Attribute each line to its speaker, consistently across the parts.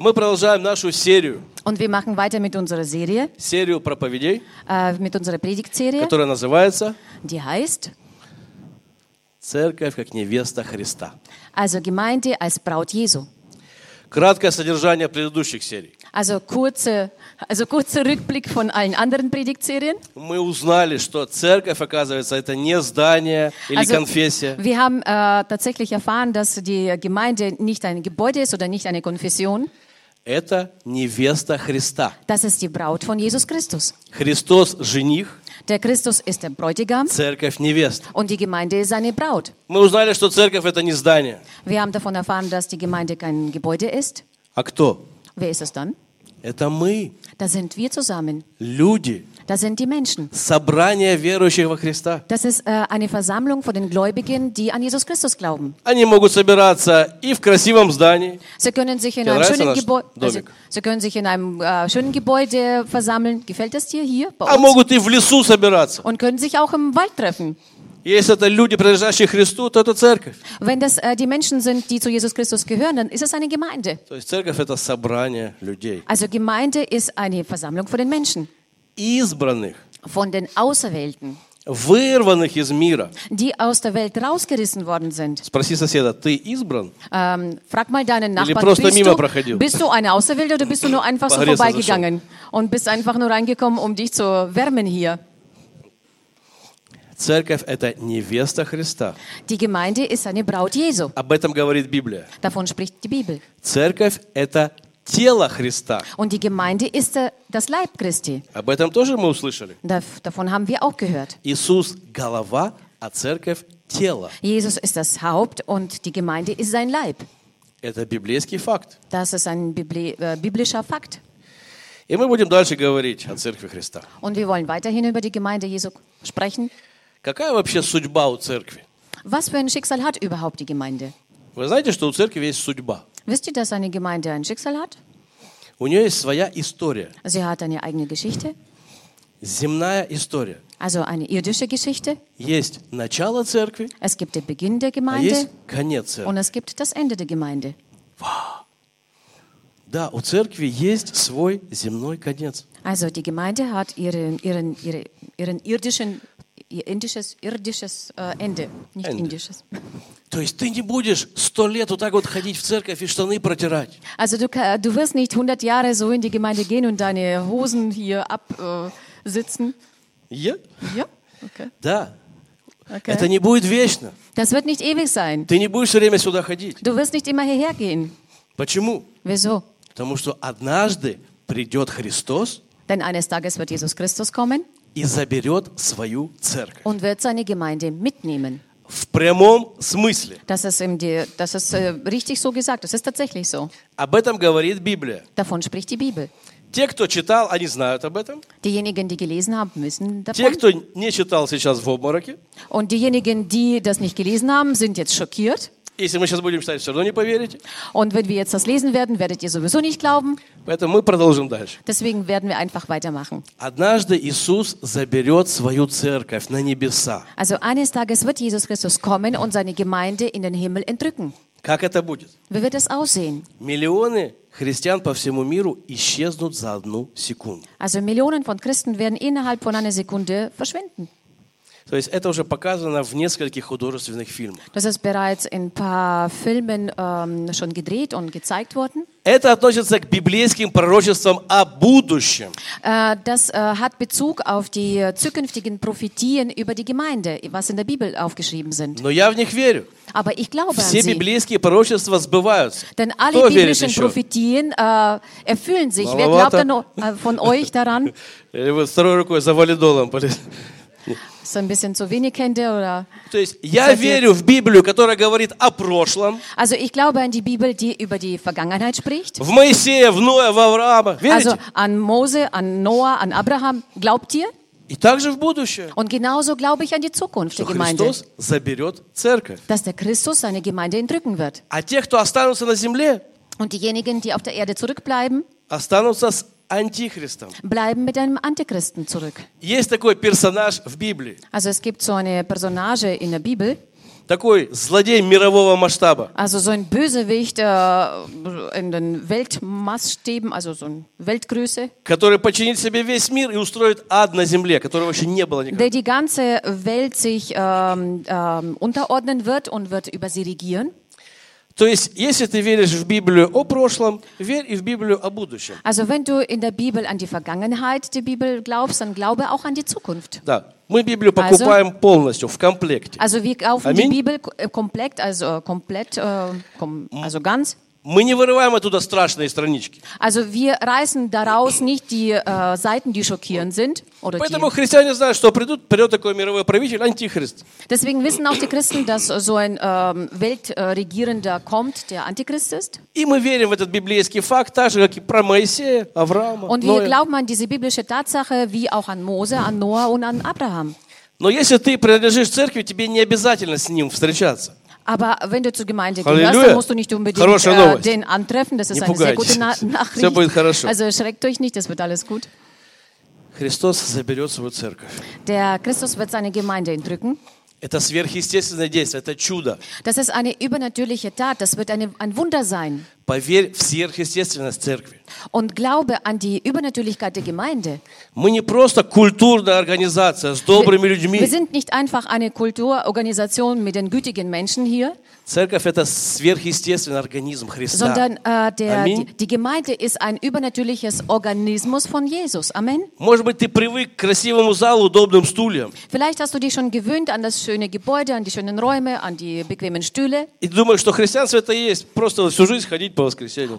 Speaker 1: А мы продолжаем нашу серию,
Speaker 2: Und wir machen weiter mit unserer Serie,
Speaker 1: серию проповедей,
Speaker 2: äh, mit unserer Predigtserie,
Speaker 1: которая называется
Speaker 2: die heißt
Speaker 1: «Церковь как невеста Христа».
Speaker 2: also Gemeinde als Braut Jesu.
Speaker 1: Краткое содержание предыдущих серий.
Speaker 2: Also kurze, also kurzer Rückblick von allen anderen Predigtserien.
Speaker 1: Мы узнали, что церковь, оказывается, это не здание или
Speaker 2: Also,
Speaker 1: конфессия.
Speaker 2: wir haben äh, tatsächlich erfahren, dass die Gemeinde nicht ein Gebäude ist oder nicht eine Konfession.
Speaker 1: Это невеста Христа.
Speaker 2: Das ist die Braut von Jesus Christus.
Speaker 1: Христос – жених,
Speaker 2: Der Christus ist der Bräutigam
Speaker 1: церковь – невеста.
Speaker 2: und die Gemeinde ist seine Braut.
Speaker 1: Мы узнали, что церковь – это не здание.
Speaker 2: Wir haben davon erfahren, dass die Gemeinde kein Gebäude ist.
Speaker 1: А кто?
Speaker 2: Wer ist es dann?
Speaker 1: Это мы,
Speaker 2: Da sind wir zusammen.
Speaker 1: люди,
Speaker 2: Da sind die Menschen.
Speaker 1: собрание верующих во Христа.
Speaker 2: Das ist äh, eine Versammlung von den Gläubigen, die an Jesus Christus glauben.
Speaker 1: Они могут собираться и в красивом здании,
Speaker 2: Sie können sich in
Speaker 1: Dir
Speaker 2: einem
Speaker 1: nравится
Speaker 2: schönen
Speaker 1: nаш
Speaker 2: Gebäude, also,
Speaker 1: домик?
Speaker 2: Sie können sich in einem äh, schönen Gebäude versammeln. Gefällt das dir hier bei
Speaker 1: а
Speaker 2: uns?
Speaker 1: могут и в лесу собираться.
Speaker 2: Und können sich auch im Wald treffen.
Speaker 1: Если это люди, принадлежащие Христу, то это церковь.
Speaker 2: Wenn das äh, die Menschen sind, die zu Jesus Christus gehören, dann ist es eine Gemeinde.
Speaker 1: То есть церковь – это собрание людей,
Speaker 2: Also Gemeinde ist eine Versammlung von den Menschen,
Speaker 1: избранных,
Speaker 2: von den Auserwählten,
Speaker 1: вырванных из мира.
Speaker 2: die aus der Welt rausgerissen worden sind.
Speaker 1: Спроси соседа, ты избран?
Speaker 2: Ähm, frag mal deinen Nachbarn,
Speaker 1: просто
Speaker 2: bist
Speaker 1: мимо
Speaker 2: du,
Speaker 1: проходил?
Speaker 2: bist du eine Auserwählte oder bist du nur einfach so
Speaker 1: Погреться
Speaker 2: vorbeigegangen und bist einfach nur reingekommen, um dich zu wärmen hier?
Speaker 1: Церковь – это невеста Христа.
Speaker 2: Die Gemeinde ist eine Braut Jesu.
Speaker 1: Об этом говорит Библия.
Speaker 2: Davon spricht die Bibel.
Speaker 1: Церковь – это тело Христа.
Speaker 2: Und die Gemeinde ist äh, das Leib Christi.
Speaker 1: Об этом тоже мы услышали.
Speaker 2: Da, davon haben wir auch gehört.
Speaker 1: Иисус – голова, а церковь – тело.
Speaker 2: Jesus ist das Haupt und die Gemeinde ist sein Leib.
Speaker 1: Это библейский факт.
Speaker 2: Das ist ein Bibli äh, biblischer Fakt.
Speaker 1: И мы будем дальше говорить о церкви Христа.
Speaker 2: Und wir wollen weiterhin über die Gemeinde Jesu sprechen.
Speaker 1: Какая вообще судьба у церкви?
Speaker 2: Was für ein Schicksal hat überhaupt die Gemeinde?
Speaker 1: Вы знаете, что у церкви есть судьба?
Speaker 2: Wisst ihr, dass eine Gemeinde ein Schicksal hat?
Speaker 1: У нее есть своя история.
Speaker 2: Sie hat eine eigene Geschichte,
Speaker 1: Земная история.
Speaker 2: also eine irdische Geschichte.
Speaker 1: Есть начало церкви,
Speaker 2: Es gibt den Beginn der
Speaker 1: а
Speaker 2: Gemeinde
Speaker 1: есть конец церкви.
Speaker 2: und es gibt das Ende der Gemeinde.
Speaker 1: Да, у церкви есть свой земной конец.
Speaker 2: Also die Gemeinde hat ihren, ihren, ihre, ihren irdischen, ihr indisches, irdisches äh, Ende, nicht
Speaker 1: Ende.
Speaker 2: indisches.
Speaker 1: То есть ты не будешь сто лет вот так вот ходить в церковь и штаны протирать.
Speaker 2: Also du, ka- du wirst nicht 100 Jahre so in die Gemeinde gehen und deine Hosen hier absitzen. Äh, sitzen.
Speaker 1: Я?
Speaker 2: ja, okay.
Speaker 1: Да.
Speaker 2: okay.
Speaker 1: Это не будет вечно.
Speaker 2: Das wird nicht ewig sein.
Speaker 1: Ты не будешь все время сюда ходить.
Speaker 2: Du wirst nicht immer hierher gehen.
Speaker 1: Почему?
Speaker 2: Wieso?
Speaker 1: Потому что однажды придет Христос
Speaker 2: Denn eines Tages wird Jesus Christus kommen
Speaker 1: и заберет свою церковь.
Speaker 2: und wird seine Gemeinde mitnehmen.
Speaker 1: В прямом смысле.
Speaker 2: Das ist, im, die- das ist äh, richtig so gesagt. Das ist tatsächlich so.
Speaker 1: Об этом говорит Библия.
Speaker 2: Davon spricht die Bibel.
Speaker 1: Те, кто читал, они знают об этом.
Speaker 2: Diejenigen, die gelesen haben, wissen
Speaker 1: Те,
Speaker 2: davon.
Speaker 1: кто не читал, сейчас в обмороке.
Speaker 2: Und diejenigen, die das nicht gelesen haben, sind jetzt schockiert.
Speaker 1: Если мы сейчас будем читать, все равно не поверите.
Speaker 2: Und wenn wir jetzt das lesen werden, werdet ihr sowieso nicht glauben.
Speaker 1: Поэтому мы продолжим дальше.
Speaker 2: Deswegen werden wir einfach weitermachen.
Speaker 1: Однажды Иисус заберет свою церковь на небеса.
Speaker 2: Also eines Tages wird Jesus Christus kommen und seine Gemeinde in den Himmel entrücken.
Speaker 1: Как это будет?
Speaker 2: Wie wird es aussehen?
Speaker 1: Миллионы христиан по всему миру исчезнут за одну секунду.
Speaker 2: Also Millionen von Christen werden innerhalb von einer Sekunde verschwinden.
Speaker 1: То есть это уже показано в нескольких художественных фильмах.
Speaker 2: Das ist bereits in ein paar Filmen ähm, schon gedreht und gezeigt worden.
Speaker 1: Это относится к библейским пророчествам о будущем.
Speaker 2: Äh, das äh, hat Bezug auf die äh, zukünftigen Prophetien über die Gemeinde, was in der Bibel aufgeschrieben sind.
Speaker 1: Но я в них верю.
Speaker 2: Aber ich glaube an
Speaker 1: Все
Speaker 2: sie.
Speaker 1: библейские пророчества сбываются.
Speaker 2: Denn alle
Speaker 1: Кто
Speaker 2: biblischen? Prophetien äh, erfüllen sich. Wer
Speaker 1: Маловато.
Speaker 2: glaubt da noch, äh, von euch daran?
Speaker 1: Или вот второй рукой за валидолом. полез.
Speaker 2: Ist ein bisschen zu wenig Hände oder?
Speaker 1: То есть я
Speaker 2: Кстати,
Speaker 1: верю в Библию, которая говорит о прошлом,
Speaker 2: Also ich glaube an die Bibel, die über die Vergangenheit spricht.
Speaker 1: в Моисея, в Ноя, в Авраама.
Speaker 2: Also
Speaker 1: Верите?
Speaker 2: an Mose, an Noah, an Abraham. Glaubt ihr?
Speaker 1: И также в будущее.
Speaker 2: Und genauso glaube ich an die Zukunft der
Speaker 1: Что
Speaker 2: Gemeinde,
Speaker 1: Христос заберет церковь.
Speaker 2: dass der Christus seine Gemeinde entrücken wird.
Speaker 1: А те, кто останутся на земле,
Speaker 2: Und diejenigen, die auf der Erde zurückbleiben,
Speaker 1: останутся с антихристом.
Speaker 2: bleiben mit einem Antichristen zurück.
Speaker 1: Есть такой персонаж в Библии.
Speaker 2: Also es gibt so eine Personage in der Bibel,
Speaker 1: такой злодей мирового масштаба,
Speaker 2: Also so ein Bösewicht äh, in den Weltmaßstäben, also so eine Weltgröße,
Speaker 1: который подчинит себе весь мир и устроит ад на земле, которого вообще не было никогда.
Speaker 2: der die ganze Welt sich ähm, ähm, unterordnen wird und wird über sie regieren.
Speaker 1: То есть, если ты веришь в Библию о прошлом, верь и в Библию о будущем.
Speaker 2: Also wenn du in der Bibel an die Vergangenheit der Bibel glaubst, dann glaube auch an die Zukunft.
Speaker 1: Да, мы Библию покупаем полностью, в комплекте.
Speaker 2: Also wir kaufen
Speaker 1: Amen.
Speaker 2: die Bibel äh, komplett, also äh, komplett, äh, kom also ganz.
Speaker 1: Мы не вырываем оттуда страшные странички.
Speaker 2: Also wir reißen daraus nicht die äh, Seiten, die schockierend sind. Oder
Speaker 1: Поэтому
Speaker 2: die.
Speaker 1: христиане знают, что придут, придет такой мировой правитель, антихрист.
Speaker 2: Deswegen wissen auch die Christen, dass so ein ähm, Weltregierender kommt, der Antichrist ist.
Speaker 1: И мы верим в этот библейский факт, так же, как и про Моисея, Авраама,
Speaker 2: Und wir
Speaker 1: Ноя.
Speaker 2: glauben an diese biblische Tatsache wie auch an Mose, an Noah und an Abraham.
Speaker 1: Но если ты принадлежишь церкви, тебе не обязательно с ним встречаться.
Speaker 2: Aber wenn du zur Gemeinde
Speaker 1: Halleluja.
Speaker 2: gehörst, dann musst du nicht unbedingt
Speaker 1: Хорошая
Speaker 2: äh,
Speaker 1: новость.
Speaker 2: den antreffen. Das ist
Speaker 1: Не
Speaker 2: eine sehr gute
Speaker 1: пугайтесь.
Speaker 2: Na
Speaker 1: Всё
Speaker 2: Nachricht.
Speaker 1: будет хорошо.
Speaker 2: Also erschreckt euch nicht, das wird alles gut.
Speaker 1: Христос заберет свою церковь.
Speaker 2: Der Christus wird seine Gemeinde entrücken.
Speaker 1: Это сверхъестественное действие, это чудо.
Speaker 2: Das ist eine übernatürliche Tat. Das wird eine, ein Wunder sein.
Speaker 1: Поверь в сверхъестественность церкви.
Speaker 2: Und glaube an die Übernatürlichkeit der Gemeinde.
Speaker 1: Мы не просто культурная организация с добрыми
Speaker 2: Wir
Speaker 1: людьми.
Speaker 2: sind nicht einfach eine Kulturorganisation mit den gütigen Menschen hier,
Speaker 1: Церковь – это сверхъестественный организм Христа.
Speaker 2: sondern äh, der,
Speaker 1: Amen.
Speaker 2: die, die Gemeinde ist ein übernatürliches Organismus von Jesus. Amen.
Speaker 1: Может быть, ты привык к красивому залу, удобным стульям.
Speaker 2: Vielleicht hast du dich schon gewöhnt an das schöne Gebäude, an die schönen Räume, an die bequemen Stühle.
Speaker 1: И думаешь, что христианство это и есть. Просто всю жизнь ходить по воскресеньям.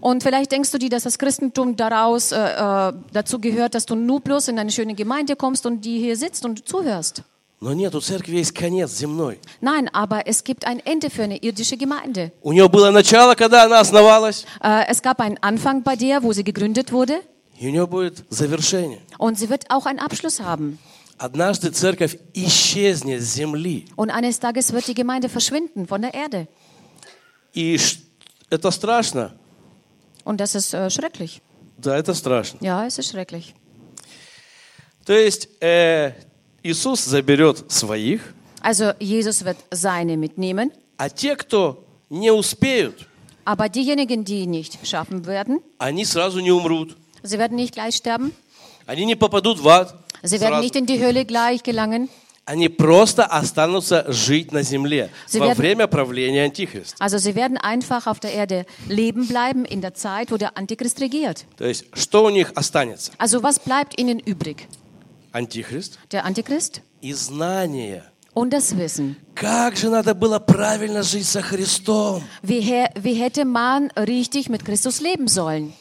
Speaker 2: Und vielleicht denkst du dir, dass das Christentum daraus äh, äh, dazu gehört, dass du nur bloß in eine schöne Gemeinde kommst und die hier sitzt und zuhörst.
Speaker 1: Но нет, у церкви есть конец земной.
Speaker 2: Nein, aber es gibt ein Ende für eine irdische Gemeinde.
Speaker 1: У нее было начало, когда она основалась,
Speaker 2: Äh, es gab einen Anfang bei der, wo sie gegründet wurde,
Speaker 1: и у нее будет завершение.
Speaker 2: und sie wird auch einen Abschluss haben.
Speaker 1: Однажды церковь исчезнет с земли.
Speaker 2: Und eines Tages wird die Gemeinde verschwinden von der Erde.
Speaker 1: И ш- это страшно.
Speaker 2: Und das ist äh, schrecklich.
Speaker 1: Да, это страшно.
Speaker 2: Ja, es ist schrecklich.
Speaker 1: То есть э, Иисус заберет своих,
Speaker 2: Also Jesus wird seine mitnehmen,
Speaker 1: а те, кто не успеют,
Speaker 2: aber diejenigen, die nicht schaffen werden,
Speaker 1: они сразу не умрут.
Speaker 2: sie werden nicht gleich sterben,
Speaker 1: Они не попадут в ад.
Speaker 2: sie werden
Speaker 1: сразу.
Speaker 2: nicht in die Hölle gleich gelangen,
Speaker 1: Они просто останутся жить на земле
Speaker 2: Sie
Speaker 1: во
Speaker 2: werden-
Speaker 1: время правления Антихриста.
Speaker 2: also sie werden einfach auf der Erde leben bleiben in der Zeit, wo der Antichrist regiert.
Speaker 1: То есть, что у них останется?
Speaker 2: Also was bleibt ihnen übrig?
Speaker 1: Антихрист
Speaker 2: Der Antichrist
Speaker 1: и знание.
Speaker 2: und das Wissen.
Speaker 1: Как же надо было правильно жить со Христом?
Speaker 2: Wie, hä- wie hätte man richtig mit Christus leben sollen?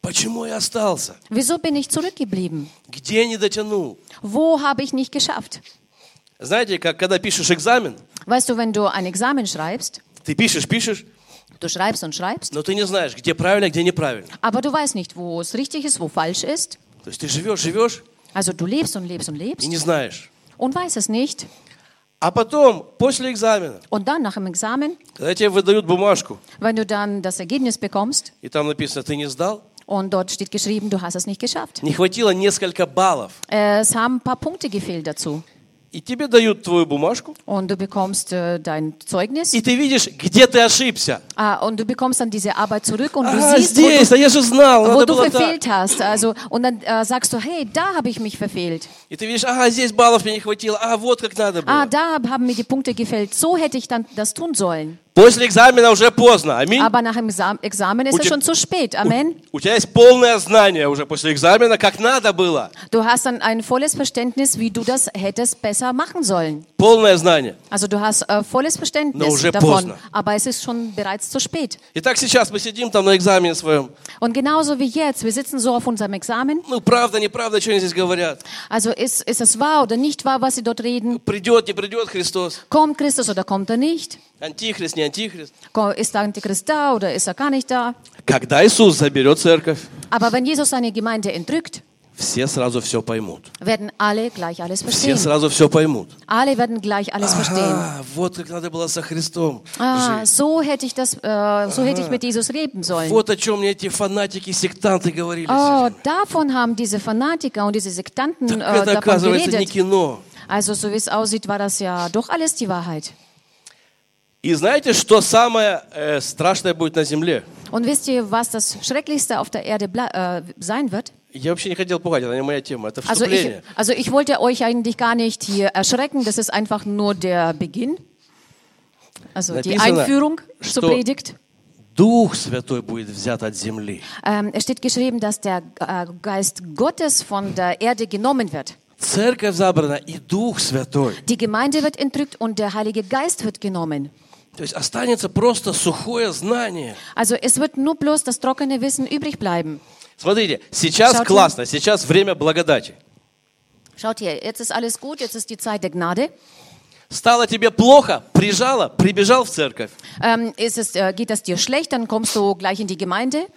Speaker 1: Почему я остался?
Speaker 2: Wieso bin ich zurückgeblieben?
Speaker 1: Где не дотянул?
Speaker 2: Wo habe ich nicht geschafft?
Speaker 1: Знаете, как когда пишешь экзамен,
Speaker 2: Weißt du, wenn du ein Examen schreibst,
Speaker 1: ты пишешь, пишешь,
Speaker 2: du schreibst und schreibst,
Speaker 1: но ты не знаешь, где правильно, где неправильно.
Speaker 2: aber du weißt nicht, wo es richtig ist, wo falsch ist.
Speaker 1: То есть ты живешь, живешь
Speaker 2: Also du lebst und lebst und
Speaker 1: и
Speaker 2: lebst
Speaker 1: не знаешь.
Speaker 2: und weißt es nicht.
Speaker 1: А потом, после экзамена,
Speaker 2: Und dann nach dem Examen,
Speaker 1: когда тебе выдают бумажку,
Speaker 2: wenn du dann das Ergebnis bekommst
Speaker 1: и там написано, ты не сдал,
Speaker 2: und dort steht geschrieben, du hast es nicht geschafft.
Speaker 1: не хватило несколько баллов,
Speaker 2: Es haben ein paar Punkte gefehlt dazu.
Speaker 1: и тебе dают твою бумажку,
Speaker 2: Und du bekommst äh, dein Zeugnis
Speaker 1: и ты видишь, где ты ошибся.
Speaker 2: ah, und du bekommst dann diese Arbeit zurück und du
Speaker 1: А,
Speaker 2: siehst, wo du
Speaker 1: здесь, а я же знал,
Speaker 2: wo
Speaker 1: надо
Speaker 2: du
Speaker 1: было так.
Speaker 2: verfehlt hast. Also, und dann äh, sagst du, hey, da habe ich mich verfehlt.
Speaker 1: И ты видишь, ага, здесь баллов мне не хватило, а вот как надо
Speaker 2: Ah,
Speaker 1: было.
Speaker 2: da haben mir die Punkte gefällt. So hätte ich dann das tun sollen.
Speaker 1: После экзамена уже поздно, аминь.
Speaker 2: Aber nach dem Exam Examen ist es
Speaker 1: Uti-
Speaker 2: schon zu spät. Amen.
Speaker 1: У тебя есть полное знание уже после экзамена, как надо было.
Speaker 2: Du hast dann ein volles Verständnis, wie du das hättest besser machen sollen.
Speaker 1: Полное знание.
Speaker 2: Also du hast äh, volles
Speaker 1: Но
Speaker 2: Verständnis
Speaker 1: уже
Speaker 2: davon,
Speaker 1: поздно.
Speaker 2: aber es ist schon bereits zu spät.
Speaker 1: Итак, сейчас мы сидим там на экзамене своем.
Speaker 2: Und genauso wie jetzt, wir sitzen so auf unserem Examen.
Speaker 1: Ну, правда, неправда, что они здесь говорят.
Speaker 2: Also ist, ist es wahr oder nicht wahr, was sie dort reden?
Speaker 1: Придет, не придет Христос.
Speaker 2: Kommt Christus oder kommt er nicht?
Speaker 1: Антихрист, не антихрист.
Speaker 2: Ko- Ist der Antichrist da oder ist er gar nicht da?
Speaker 1: Когда Иисус заберет церковь,
Speaker 2: Aber wenn Jesus seine Gemeinde entrückt,
Speaker 1: все сразу все поймут.
Speaker 2: werden alle gleich alles
Speaker 1: Все
Speaker 2: verstehen.
Speaker 1: сразу все поймут.
Speaker 2: Alle werden gleich alles verstehen.
Speaker 1: А, вот как надо было со Христом
Speaker 2: Ah,
Speaker 1: жить.
Speaker 2: so hätte ich das, äh, so hätte ich mit Jesus leben sollen.
Speaker 1: Вот о чем мне эти фанатики, сектанты говорили.
Speaker 2: Oh,
Speaker 1: сегодня.
Speaker 2: davon haben diese Fanatiker und diese Sektanten
Speaker 1: Так
Speaker 2: äh,
Speaker 1: это,
Speaker 2: davon
Speaker 1: оказывается, не
Speaker 2: geredet.
Speaker 1: кино.
Speaker 2: Also so wie es aussieht, war das ja doch alles die Wahrheit.
Speaker 1: И знаете, что самое э, страшное будет на земле?
Speaker 2: Und wisst ihr, was das Schrecklichste auf der Erde ble- äh, sein wird?
Speaker 1: Я вообще не хотел пугать, это не моя тема, это
Speaker 2: Also ich,
Speaker 1: вступление.
Speaker 2: also ich wollte euch eigentlich gar nicht hier erschrecken, das ist einfach nur der Beginn. Also die
Speaker 1: Написано,
Speaker 2: Einführung zur
Speaker 1: что-
Speaker 2: Predigt.
Speaker 1: Дух Святой будет взят от земли.
Speaker 2: Ähm, es steht geschrieben, dass der äh, Geist Gottes von der Erde genommen wird.
Speaker 1: Церковь забрана и Дух Святой.
Speaker 2: Die Gemeinde wird entrückt und der Heilige Geist wird genommen.
Speaker 1: То есть останется просто сухое знание.
Speaker 2: Also es wird nur bloß das trockene Wissen übrig bleiben.
Speaker 1: Смотрите, сейчас
Speaker 2: Шаути.
Speaker 1: классно, сейчас время благодати.
Speaker 2: Schaut hier, jetzt ist alles gut, jetzt ist die Zeit der Gnade.
Speaker 1: Стало тебе плохо, прижало, прибежал в церковь.
Speaker 2: Ähm, ist es, äh, geht es dir schlecht, dann kommst du gleich in die Gemeinde,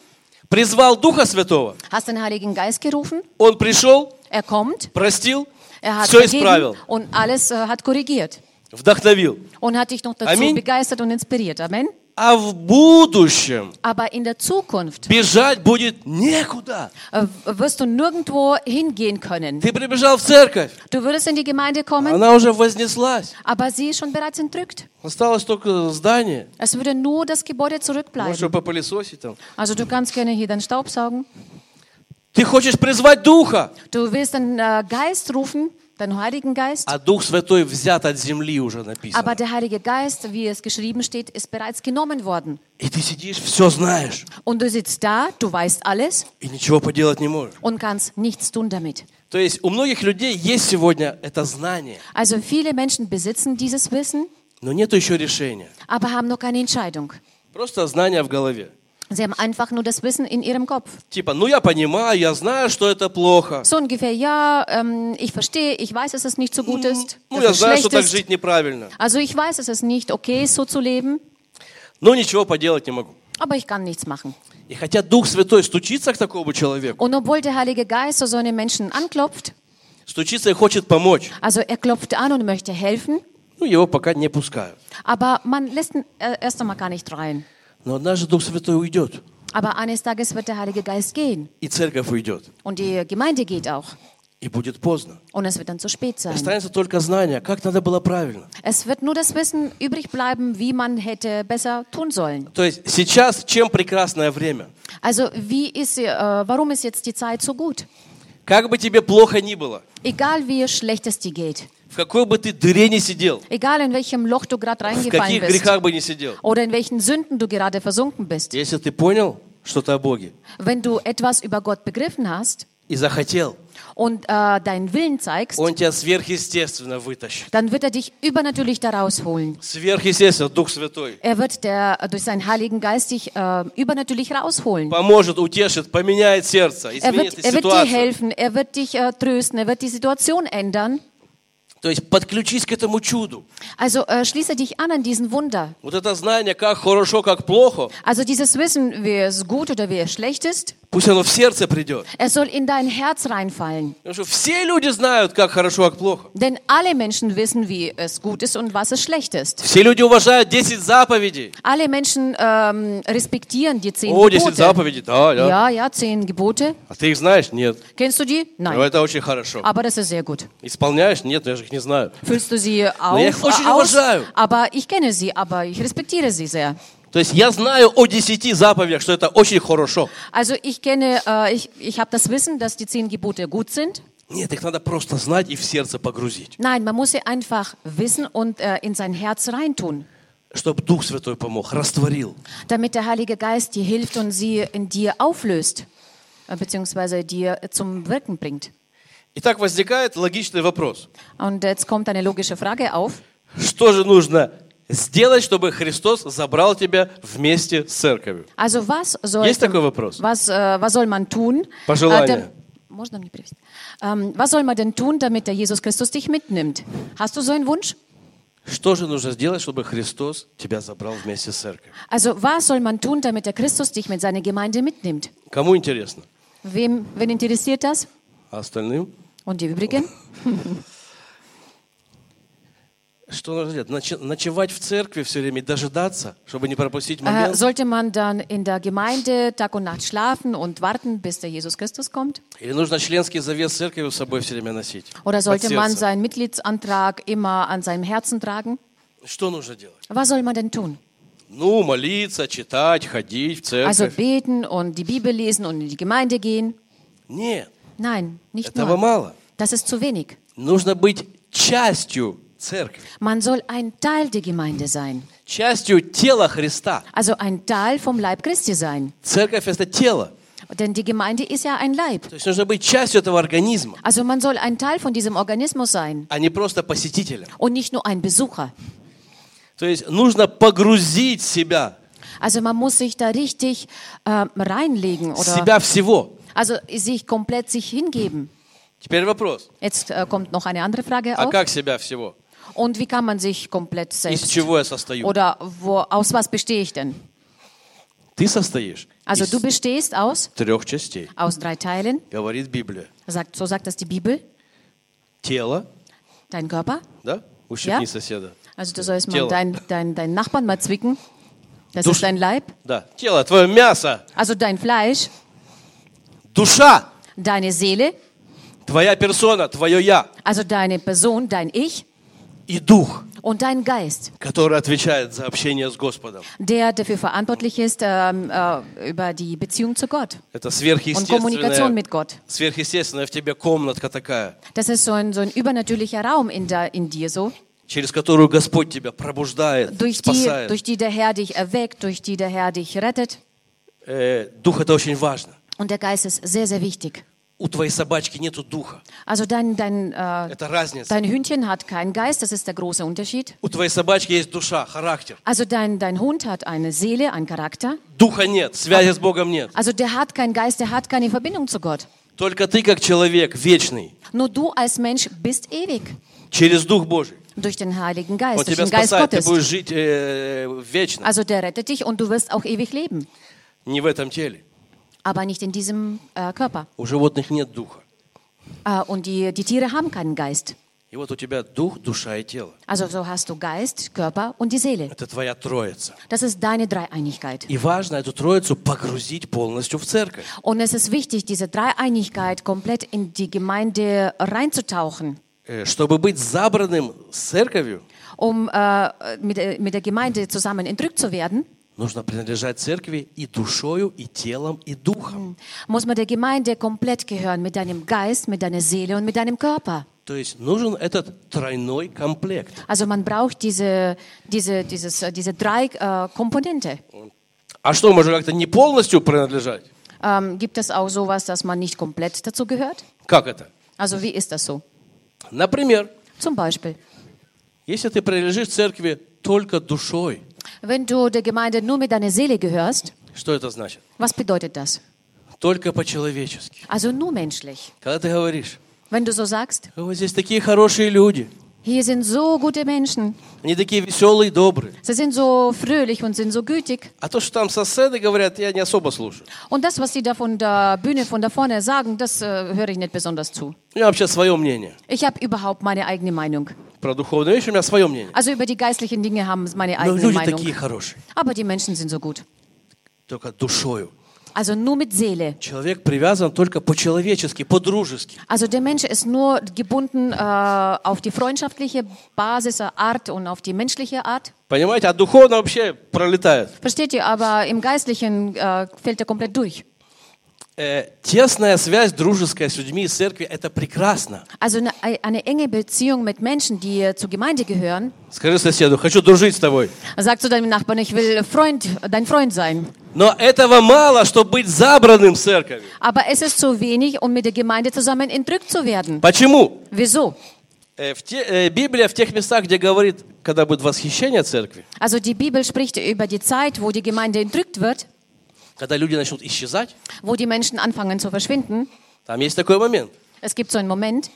Speaker 1: Призвал Духа Святого.
Speaker 2: hast den Heiligen Geist gerufen,
Speaker 1: Он пришел,
Speaker 2: er kommt,
Speaker 1: простил,
Speaker 2: er hat
Speaker 1: все исправил,
Speaker 2: und alles äh, hat korrigiert
Speaker 1: вдохновил.
Speaker 2: und hat dich noch dazu
Speaker 1: Amen.
Speaker 2: begeistert und inspiriert. Amen.
Speaker 1: А в будущем
Speaker 2: Aber in der Zukunft
Speaker 1: бежать будет некуда.
Speaker 2: äh, wirst du nirgendwo hingehen können.
Speaker 1: Ты прибежал в церковь,
Speaker 2: Du würdest in die Gemeinde kommen,
Speaker 1: она уже вознеслась.
Speaker 2: aber sie ist schon bereits entrückt.
Speaker 1: Осталось только здание.
Speaker 2: Es würde nur das Gebäude
Speaker 1: Можешь
Speaker 2: zurückbleiben.
Speaker 1: попылесосить там.
Speaker 2: Also du kannst gerne hier den Staub saugen.
Speaker 1: Ты хочешь призвать Духа,
Speaker 2: Du willst den äh, Geist rufen, Den Heiligen Geist.
Speaker 1: а Дух Святой взят от земли уже
Speaker 2: Aber
Speaker 1: написано.
Speaker 2: der Heilige Geist, wie es geschrieben steht, ist bereits genommen worden.
Speaker 1: И ты сидишь, все знаешь,
Speaker 2: Und du sitzt da, du weißt alles
Speaker 1: и ничего поделать не можешь.
Speaker 2: und kannst nichts tun damit.
Speaker 1: То есть у многих людей есть сегодня это знание,
Speaker 2: Also viele Menschen besitzen dieses Wissen,
Speaker 1: но нет еще решения.
Speaker 2: aber haben noch keine Entscheidung.
Speaker 1: Просто знание в голове.
Speaker 2: Sie haben einfach nur das Wissen in ihrem Kopf.
Speaker 1: Типа, ну я понимаю, я знаю, что это плохо.
Speaker 2: So ungefähr, ja, ähm, ich verstehe, ich weiß, dass es nicht so gut ist,
Speaker 1: Ну
Speaker 2: dass
Speaker 1: я
Speaker 2: es
Speaker 1: знаю,
Speaker 2: schlecht
Speaker 1: что так
Speaker 2: ist.
Speaker 1: жить неправильно.
Speaker 2: Also ich weiß, dass es nicht okay ist, so zu leben,
Speaker 1: Но ничего поделать не могу.
Speaker 2: aber ich kann nichts machen.
Speaker 1: И хотя Дух Святой стучится к такому человеку,
Speaker 2: Und obwohl der Heilige Geist so einem Menschen anklopft,
Speaker 1: стучится и хочет помочь,
Speaker 2: also er klopft an und möchte helfen,
Speaker 1: ну его пока не пускают.
Speaker 2: aber man lässt ihn äh, erst einmal gar nicht rein.
Speaker 1: Но однажды Дух Святой уйдет,
Speaker 2: Aber eines Tages wird der Heilige Geist gehen
Speaker 1: и церковь уйдет,
Speaker 2: und die Gemeinde geht auch
Speaker 1: и будет поздно.
Speaker 2: und es wird dann zu spät sein.
Speaker 1: Останется только знание, как надо было правильно.
Speaker 2: Es wird nur das Wissen übrig bleiben, wie man hätte besser tun sollen.
Speaker 1: То есть сейчас чем прекрасное время?
Speaker 2: Also wie ist, äh, warum ist jetzt die Zeit so gut?
Speaker 1: Как бы тебе плохо ни было,
Speaker 2: Egal wie schlecht es dir geht,
Speaker 1: в какой бы ты дыре не сидел,
Speaker 2: egal in welchem Loch du gerade
Speaker 1: в
Speaker 2: reingefallen
Speaker 1: каких
Speaker 2: bist
Speaker 1: грехах бы не сидел,
Speaker 2: oder in welchen Sünden du gerade versunken bist,
Speaker 1: если ты понял что-то о Боге
Speaker 2: wenn du etwas über Gott begriffen hast
Speaker 1: и захотел,
Speaker 2: und äh, deinen Willen zeigst,
Speaker 1: Он тебя сверхъестественно вытащит.
Speaker 2: dann wird er dich übernatürlich da rausholen.
Speaker 1: Сверхъестественно, Дух Святой.
Speaker 2: Er wird der, durch seinen Heiligen Geist dich äh, übernatürlich rausholen.
Speaker 1: Поможет, утешит, поменяет сердце,
Speaker 2: Er
Speaker 1: изменит
Speaker 2: wird, er wird dir
Speaker 1: ситуацию.
Speaker 2: helfen, er wird dich äh, trösten, er wird die Situation ändern.
Speaker 1: То есть подключись к этому чуду.
Speaker 2: Also äh, schließe dich an an diesen Wunder.
Speaker 1: Вот это знание, как хорошо, как плохо,
Speaker 2: Also dieses Wissen, wie es gut oder wie es schlecht ist,
Speaker 1: Пусть оно в сердце придет.
Speaker 2: es soll in dein Herz reinfallen.
Speaker 1: Потому что все люди знают, как хорошо, как плохо.
Speaker 2: Denn alle Menschen wissen, wie es gut ist und was es schlecht ist.
Speaker 1: Все люди уважают 10 заповедей.
Speaker 2: Alle Menschen ähm, respektieren die zehn
Speaker 1: О, 10
Speaker 2: Gebote.
Speaker 1: заповедей, да, да.
Speaker 2: Ja, ja, zehn Gebote.
Speaker 1: А ты их знаешь? Нет.
Speaker 2: Kennst du die?
Speaker 1: Но
Speaker 2: Nein.
Speaker 1: это очень хорошо.
Speaker 2: Aber das ist sehr gut.
Speaker 1: Исполняешь? Нет, я же их не знаю.
Speaker 2: Fühlst du sie auf,
Speaker 1: я их очень
Speaker 2: äh, aus?
Speaker 1: уважаю.
Speaker 2: Aber ich kenne sie, aber ich respektiere sie sehr.
Speaker 1: То есть я знаю о 10 заповедях, что это очень хорошо.
Speaker 2: Also ich kenne, äh, ich, ich habe das Wissen, dass die zehn Gebote gut sind.
Speaker 1: Нет, их надо просто знать и в сердце погрузить.
Speaker 2: Nein, man muss sie einfach wissen und äh, in sein Herz reintun,
Speaker 1: Чтобы Дух Святой помог, растворил.
Speaker 2: damit der Heilige Geist dir hilft und sie in dir auflöst, äh, beziehungsweise dir zum Wirken bringt.
Speaker 1: Итак, возникает логичный вопрос.
Speaker 2: Und jetzt kommt eine logische Frage auf.
Speaker 1: Что же нужно сделать, чтобы Христос забрал тебя вместе с церковью?
Speaker 2: Also was soll,
Speaker 1: Есть такой вопрос?
Speaker 2: was, äh, was soll man tun?
Speaker 1: Пожелание.
Speaker 2: Äh, Можно мне привести? Ähm, was soll man denn tun, damit der Jesus Christus dich mitnimmt? Hast du so einen Wunsch?
Speaker 1: Что же нужно сделать, чтобы Христос тебя забрал вместе с церковью?
Speaker 2: Also was soll man tun, damit der Christus dich mit seiner Gemeinde mitnimmt?
Speaker 1: Кому интересно?
Speaker 2: Wem, wen interessiert das?
Speaker 1: А остальным?
Speaker 2: Und die übrigen?
Speaker 1: Что нужно делать? Ноч- Ночевать в церкви все время и дожидаться, чтобы не пропустить
Speaker 2: Äh,
Speaker 1: момент?
Speaker 2: sollte man dann in der Gemeinde Tag und Nacht schlafen und warten, bis der Jesus Christus kommt?
Speaker 1: Или нужно членский завет церкви с собой все время носить?
Speaker 2: Oder sollte man seinen Mitgliedsantrag immer an seinem Herzen tragen?
Speaker 1: Что нужно делать?
Speaker 2: Was soll man denn tun?
Speaker 1: Ну, молиться, читать, ходить в
Speaker 2: Also
Speaker 1: церковь.
Speaker 2: beten und die Bibel lesen und in die Gemeinde gehen?
Speaker 1: Нет,
Speaker 2: Nein, nicht
Speaker 1: этого
Speaker 2: nur.
Speaker 1: мало.
Speaker 2: Das ist zu wenig.
Speaker 1: Нужно быть частью церкви,
Speaker 2: Man soll ein Teil der Gemeinde sein.
Speaker 1: частью тела Христа.
Speaker 2: Also ein Teil vom Leib Christi sein.
Speaker 1: Церковь – это тело.
Speaker 2: Denn die Gemeinde ist ja ein Leib.
Speaker 1: То есть нужно быть частью этого организма,
Speaker 2: Also man soll ein Teil von diesem Organismus sein
Speaker 1: а не просто посетителем.
Speaker 2: und nicht nur ein Besucher.
Speaker 1: То есть нужно погрузить себя,
Speaker 2: Also man muss sich da richtig äh, reinlegen oder
Speaker 1: себя всего.
Speaker 2: also sich komplett sich hingeben.
Speaker 1: Теперь вопрос.
Speaker 2: Jetzt äh, kommt noch eine andere Frage
Speaker 1: А
Speaker 2: auf.
Speaker 1: как себя всего?
Speaker 2: Und wie kann man sich komplett
Speaker 1: Из
Speaker 2: selbst
Speaker 1: чего я состою?
Speaker 2: oder wo, aus was bestehe ich denn?
Speaker 1: Ты состоишь
Speaker 2: Also
Speaker 1: из
Speaker 2: du bestehst aus
Speaker 1: трех частей,
Speaker 2: aus drei Teilen.
Speaker 1: говорит Библия.
Speaker 2: Sagt, so sagt das die Bibel.
Speaker 1: Тело,
Speaker 2: Dein Körper.
Speaker 1: да? Ущипни
Speaker 2: Ja.
Speaker 1: соседа.
Speaker 2: Also du sollst mal
Speaker 1: Тело.
Speaker 2: deinen dein, dein Nachbarn mal zwicken. Das
Speaker 1: Dusch-
Speaker 2: ist dein Leib.
Speaker 1: Да, тело, твое мясо,
Speaker 2: Also dein Fleisch,
Speaker 1: душа,
Speaker 2: deine Seele,
Speaker 1: твоя персона, твое я
Speaker 2: also deine Person, dein Ich
Speaker 1: и дух,
Speaker 2: und dein Geist,
Speaker 1: который отвечает за общение с Господом.
Speaker 2: der dafür verantwortlich ist ähm, äh, über die Beziehung zu Gott
Speaker 1: Это
Speaker 2: und Kommunikation
Speaker 1: сверхъестественная,
Speaker 2: mit Gott.
Speaker 1: сверхъестественная в тебе комнатка такая,
Speaker 2: Das ist so ein, so ein übernatürlicher Raum in, der, in dir so,
Speaker 1: через которую Господь тебя пробуждает,
Speaker 2: durch die,
Speaker 1: спасает.
Speaker 2: durch die der Herr dich erweckt, durch die der Herr dich rettet.
Speaker 1: Э, дух это очень важно.
Speaker 2: Und der Geist ist sehr, sehr wichtig.
Speaker 1: У твоей собачки нету духа.
Speaker 2: Also dein, dein, äh,
Speaker 1: Это разница.
Speaker 2: dein Hündchen hat keinen Geist, das ist der große Unterschied.
Speaker 1: У твоей собачки есть душа, характер.
Speaker 2: Also dein, dein Hund hat eine Seele, einen Charakter.
Speaker 1: Духа нет, связи с Богом нет.
Speaker 2: Also der hat keinen Geist, der hat keine Verbindung zu Gott.
Speaker 1: Только ты как человек вечный,
Speaker 2: Nur du als Mensch bist ewig
Speaker 1: через Дух Божий.
Speaker 2: durch den Heiligen
Speaker 1: Он
Speaker 2: Geist, durch
Speaker 1: тебя
Speaker 2: den Geist
Speaker 1: спасает, ты
Speaker 2: Gottes.
Speaker 1: будешь жить э, вечно.
Speaker 2: Also der rettet dich und du wirst auch ewig leben,
Speaker 1: Не в этом теле.
Speaker 2: aber nicht in diesem äh, Körper.
Speaker 1: У животных нет духа.
Speaker 2: Äh, und die, die Tiere haben keinen Geist.
Speaker 1: И вот у тебя дух, душа и тело.
Speaker 2: Also so hast du Geist, Körper und die Seele.
Speaker 1: Это твоя троица.
Speaker 2: Das ist deine Dreieinigkeit.
Speaker 1: И важно эту троицу погрузить полностью в церковь.
Speaker 2: Und es ist wichtig, diese Dreieinigkeit komplett in die Gemeinde reinzutauchen,
Speaker 1: Э, Чтобы быть забранным с церковью,
Speaker 2: um äh, mit, der- mit der Gemeinde zusammen entrückt zu werden.
Speaker 1: Нужно принадлежать церкви и душою, и телом, и духом.
Speaker 2: muss man der Gemeinde komplett gehören, mit deinem Geist, mit deiner Seele und mit deinem Körper.
Speaker 1: То есть нужен этот тройной комплект.
Speaker 2: Also man braucht diese, diese, dieses, äh, diese drei äh, Komponente.
Speaker 1: А что, можно как-то не полностью принадлежать?
Speaker 2: Ähm, gibt es auch sowas, dass man nicht komplett dazu gehört?
Speaker 1: Как это?
Speaker 2: Also wie ist das so?
Speaker 1: Например,
Speaker 2: Zum Beispiel,
Speaker 1: если ты принадлежишь церкви только душой,
Speaker 2: wenn du der Gemeinde nur mit deiner Seele gehörst,
Speaker 1: что это значит?
Speaker 2: was bedeutet das?
Speaker 1: Только по-человечески.
Speaker 2: Also nur menschlich.
Speaker 1: Когда ты говоришь,
Speaker 2: Wenn du so sagst,
Speaker 1: вот здесь такие хорошие люди,
Speaker 2: hier sind so gute Menschen,
Speaker 1: они такие веселые и добрые.
Speaker 2: sie sind so fröhlich und sind so gütig.
Speaker 1: А то, что там соседи говорят, я не особо слушаю.
Speaker 2: Und das, was sie da von der Bühne, von da vorne sagen, das äh, höre ich nicht besonders zu.
Speaker 1: У меня вообще свое мнение.
Speaker 2: Ich habe überhaupt meine eigene Meinung.
Speaker 1: Про духовные вещи у меня свое мнение.
Speaker 2: Also über die geistlichen Dinge haben sie meine
Speaker 1: Но
Speaker 2: eigene
Speaker 1: люди
Speaker 2: Meinung.
Speaker 1: такие хорошие.
Speaker 2: Aber die Menschen sind so gut.
Speaker 1: Только душою.
Speaker 2: Also nur mit Seele.
Speaker 1: Человек привязан только по-человечески, по-дружески.
Speaker 2: Also der Mensch ist nur gebunden äh, auf die freundschaftliche Basis, äh, Art und auf die menschliche Art.
Speaker 1: Понимаете? А духовно вообще пролетает.
Speaker 2: Versteht ihr? Aber im Geistlichen äh, fällt er komplett durch.
Speaker 1: Э, тесная связь дружеская с людьми из церкви – это прекрасно.
Speaker 2: Also eine, eine enge Beziehung mit Menschen, die äh, zur Gemeinde gehören.
Speaker 1: Скажи соседу, хочу дружить с тобой.
Speaker 2: Sag zu deinem Nachbarn, ich will Freund, dein Freund sein.
Speaker 1: Но этого мало, чтобы быть забранным в церковь.
Speaker 2: Aber es ist zu wenig, um mit der Gemeinde zusammen entrückt zu werden.
Speaker 1: Почему?
Speaker 2: Wieso?
Speaker 1: Э, в те- э, Библия в тех местах, где говорит, когда будет восхищение церкви,
Speaker 2: Also die Bibel spricht über die Zeit, wo die Gemeinde entrückt wird,
Speaker 1: когда люди начнут исчезать,
Speaker 2: wo die Menschen anfangen zu verschwinden.
Speaker 1: там есть такой момент.
Speaker 2: Es gibt so einen Moment,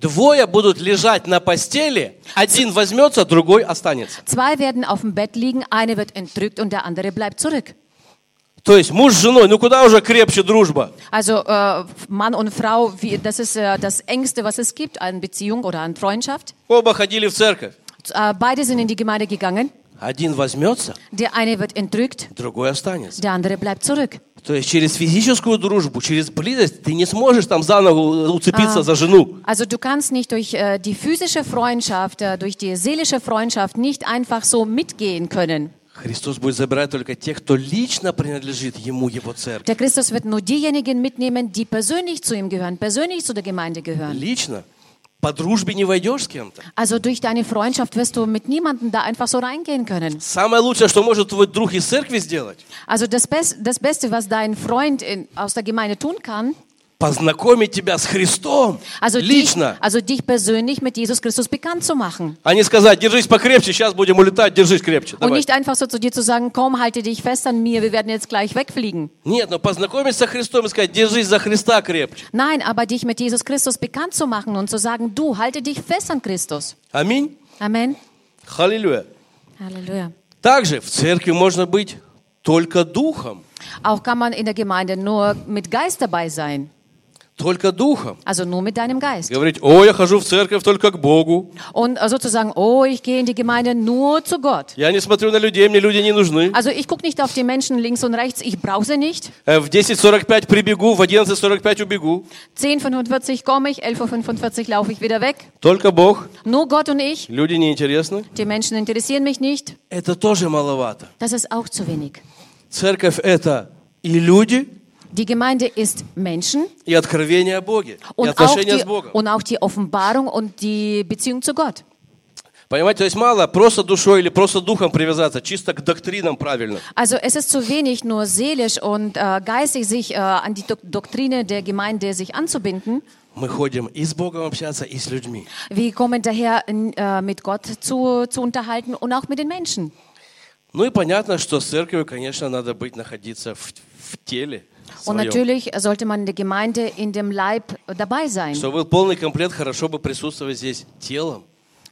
Speaker 1: Двое будут лежать на постели, один возьмется, другой останется.
Speaker 2: zwei werden auf dem Bett liegen, eine wird entrückt und der andere bleibt zurück.
Speaker 1: То есть муж с женой, ну куда уже крепче дружба?
Speaker 2: Also äh, Mann und Frau, wie, das ist äh, das Engste, was es gibt an Beziehung oder an Freundschaft.
Speaker 1: Оба ходили в церковь.
Speaker 2: Äh, beide sind in die Gemeinde gegangen.
Speaker 1: Один возьмется,
Speaker 2: Der eine wird entrückt,
Speaker 1: другой останется.
Speaker 2: der andere bleibt zurück.
Speaker 1: То есть через физическую дружбу, через близость ты не сможешь там заново уцепиться за жену.
Speaker 2: Also du kannst nicht durch äh, die physische Freundschaft, äh, durch die seelische Freundschaft nicht einfach so mitgehen können.
Speaker 1: Христос будет забирать только тех, кто лично принадлежит Ему, Его церкви.
Speaker 2: Der Christus wird nur diejenigen mitnehmen, die persönlich zu ihm gehören, persönlich zu der Gemeinde gehören.
Speaker 1: Лично. По дружбе не войдешь с кем-то.
Speaker 2: Also durch deine Freundschaft wirst du mit niemandem da einfach so reingehen können.
Speaker 1: Самое лучшее, что может твой друг из церкви сделать,
Speaker 2: Also das, Bes das Beste, was dein Freund in, aus der Gemeinde tun kann,
Speaker 1: познакомить тебя с Христом
Speaker 2: also dich,
Speaker 1: лично.
Speaker 2: also dich persönlich mit Jesus Christus bekannt zu machen.
Speaker 1: А не сказать, держись покрепче, сейчас будем улетать, держись крепче.
Speaker 2: Und
Speaker 1: Давай.
Speaker 2: nicht einfach so zu dir zu sagen, komm, halte dich fest an mir, wir werden jetzt gleich wegfliegen.
Speaker 1: Нет, но познакомиться со Христом и сказать, держись за Христа крепче.
Speaker 2: Nein, aber dich mit Jesus Christus bekannt zu machen und zu sagen, du, halte dich fest an Christus.
Speaker 1: Аминь.
Speaker 2: Amen.
Speaker 1: Халилюя.
Speaker 2: Halleluja.
Speaker 1: Также в церкви можно быть только духом.
Speaker 2: Auch kann man in der Gemeinde nur mit Geist dabei sein.
Speaker 1: Только духом.
Speaker 2: Also nur mit deinem Geist.
Speaker 1: Говорить, о, я хожу в церковь только к Богу.
Speaker 2: Und äh, sozusagen, oh, ich gehe in die Gemeinde nur zu Gott.
Speaker 1: Я не смотрю на людей, мне люди не нужны.
Speaker 2: Also ich gucke nicht auf die Menschen links und rechts, ich brauche sie nicht.
Speaker 1: Э, В 10.45 прибегу, в 11.45 убегу.
Speaker 2: 10.45 komme ich, 11.45 laufe ich wieder weg.
Speaker 1: Только Бог.
Speaker 2: Nur Gott und ich.
Speaker 1: Люди не интересны.
Speaker 2: Die Menschen interessieren mich nicht.
Speaker 1: Это тоже маловато.
Speaker 2: Das ist auch zu wenig.
Speaker 1: Церковь – это и люди,
Speaker 2: Die Gemeinde ist Menschen
Speaker 1: и откровение о Боге, и
Speaker 2: und auch,
Speaker 1: отношения
Speaker 2: die,
Speaker 1: с Богом.
Speaker 2: und auch die Offenbarung und die Beziehung zu Gott.
Speaker 1: Понимаете, то есть мало просто душой или просто духом привязаться, чисто к доктринам правильно.
Speaker 2: Also es ist zu wenig, nur seelisch und äh, geistig sich äh, an die Dok Doktrine der Gemeinde sich anzubinden.
Speaker 1: Мы ходим и с Богом общаться, и с людьми.
Speaker 2: Wir kommen daher, n- äh, mit Gott zu, zu unterhalten und auch mit den Menschen.
Speaker 1: Ну и понятно, что с церковью, конечно, надо быть, находиться в, в теле
Speaker 2: Und
Speaker 1: своем.
Speaker 2: natürlich sollte man in der Gemeinde in dem Leib dabei sein.
Speaker 1: Чтобы был полный комплект, хорошо бы присутствовать здесь телом.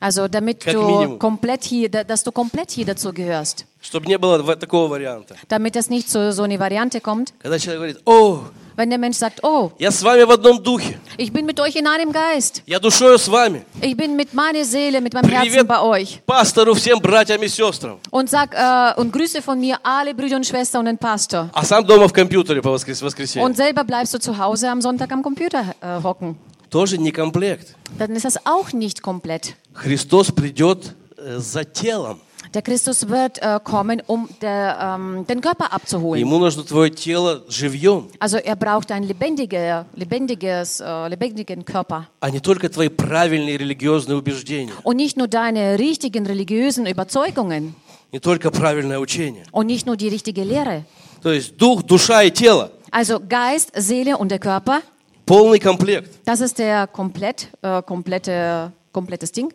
Speaker 2: Also damit
Speaker 1: Как
Speaker 2: du
Speaker 1: Minimum.
Speaker 2: komplett hier, da- dass du komplett hier dazu gehörst.
Speaker 1: Чтобы не было в- такого варианта.
Speaker 2: Damit das nicht zu so eine Variante kommt.
Speaker 1: Когда человек говорит, о,
Speaker 2: Wenn der Mensch sagt, oh,
Speaker 1: я с вами в одном духе,
Speaker 2: ich bin mit euch in einem Geist.
Speaker 1: я душою с вами.
Speaker 2: Ich bin mit meiner Seele, mit meinem Herzen
Speaker 1: Привет
Speaker 2: bei euch.
Speaker 1: пастору, всем братьям и сестрам.
Speaker 2: Und sag äh, und Grüße von mir alle Brüder und Schwestern und den Pastor.
Speaker 1: А сам дома в компьютере по воскрес- воскресенье.
Speaker 2: Und selber bleibst du zu Hause am Sonntag am Computer äh, hocken.
Speaker 1: Тоже не комплект.
Speaker 2: Dann ist das auch nicht komplett.
Speaker 1: Христос придет э, за телом.
Speaker 2: Der Christus wird äh, kommen, um der, ähm, den Körper abzuholen.
Speaker 1: Ему нужно твое тело живьем,
Speaker 2: Also er braucht einen lebendiger, lebendiges, äh, lebendigen Körper.
Speaker 1: а не только твои правильные религиозные убеждения,
Speaker 2: Und nicht nur deine richtigen religiösen Überzeugungen
Speaker 1: не только правильное учение.
Speaker 2: und nicht nur die richtige Lehre.
Speaker 1: То есть дух, душа и тело.
Speaker 2: Also Geist, Seele und der Körper,
Speaker 1: Полный комплект.
Speaker 2: das ist der komplett, äh, komplette, komplettes Ding.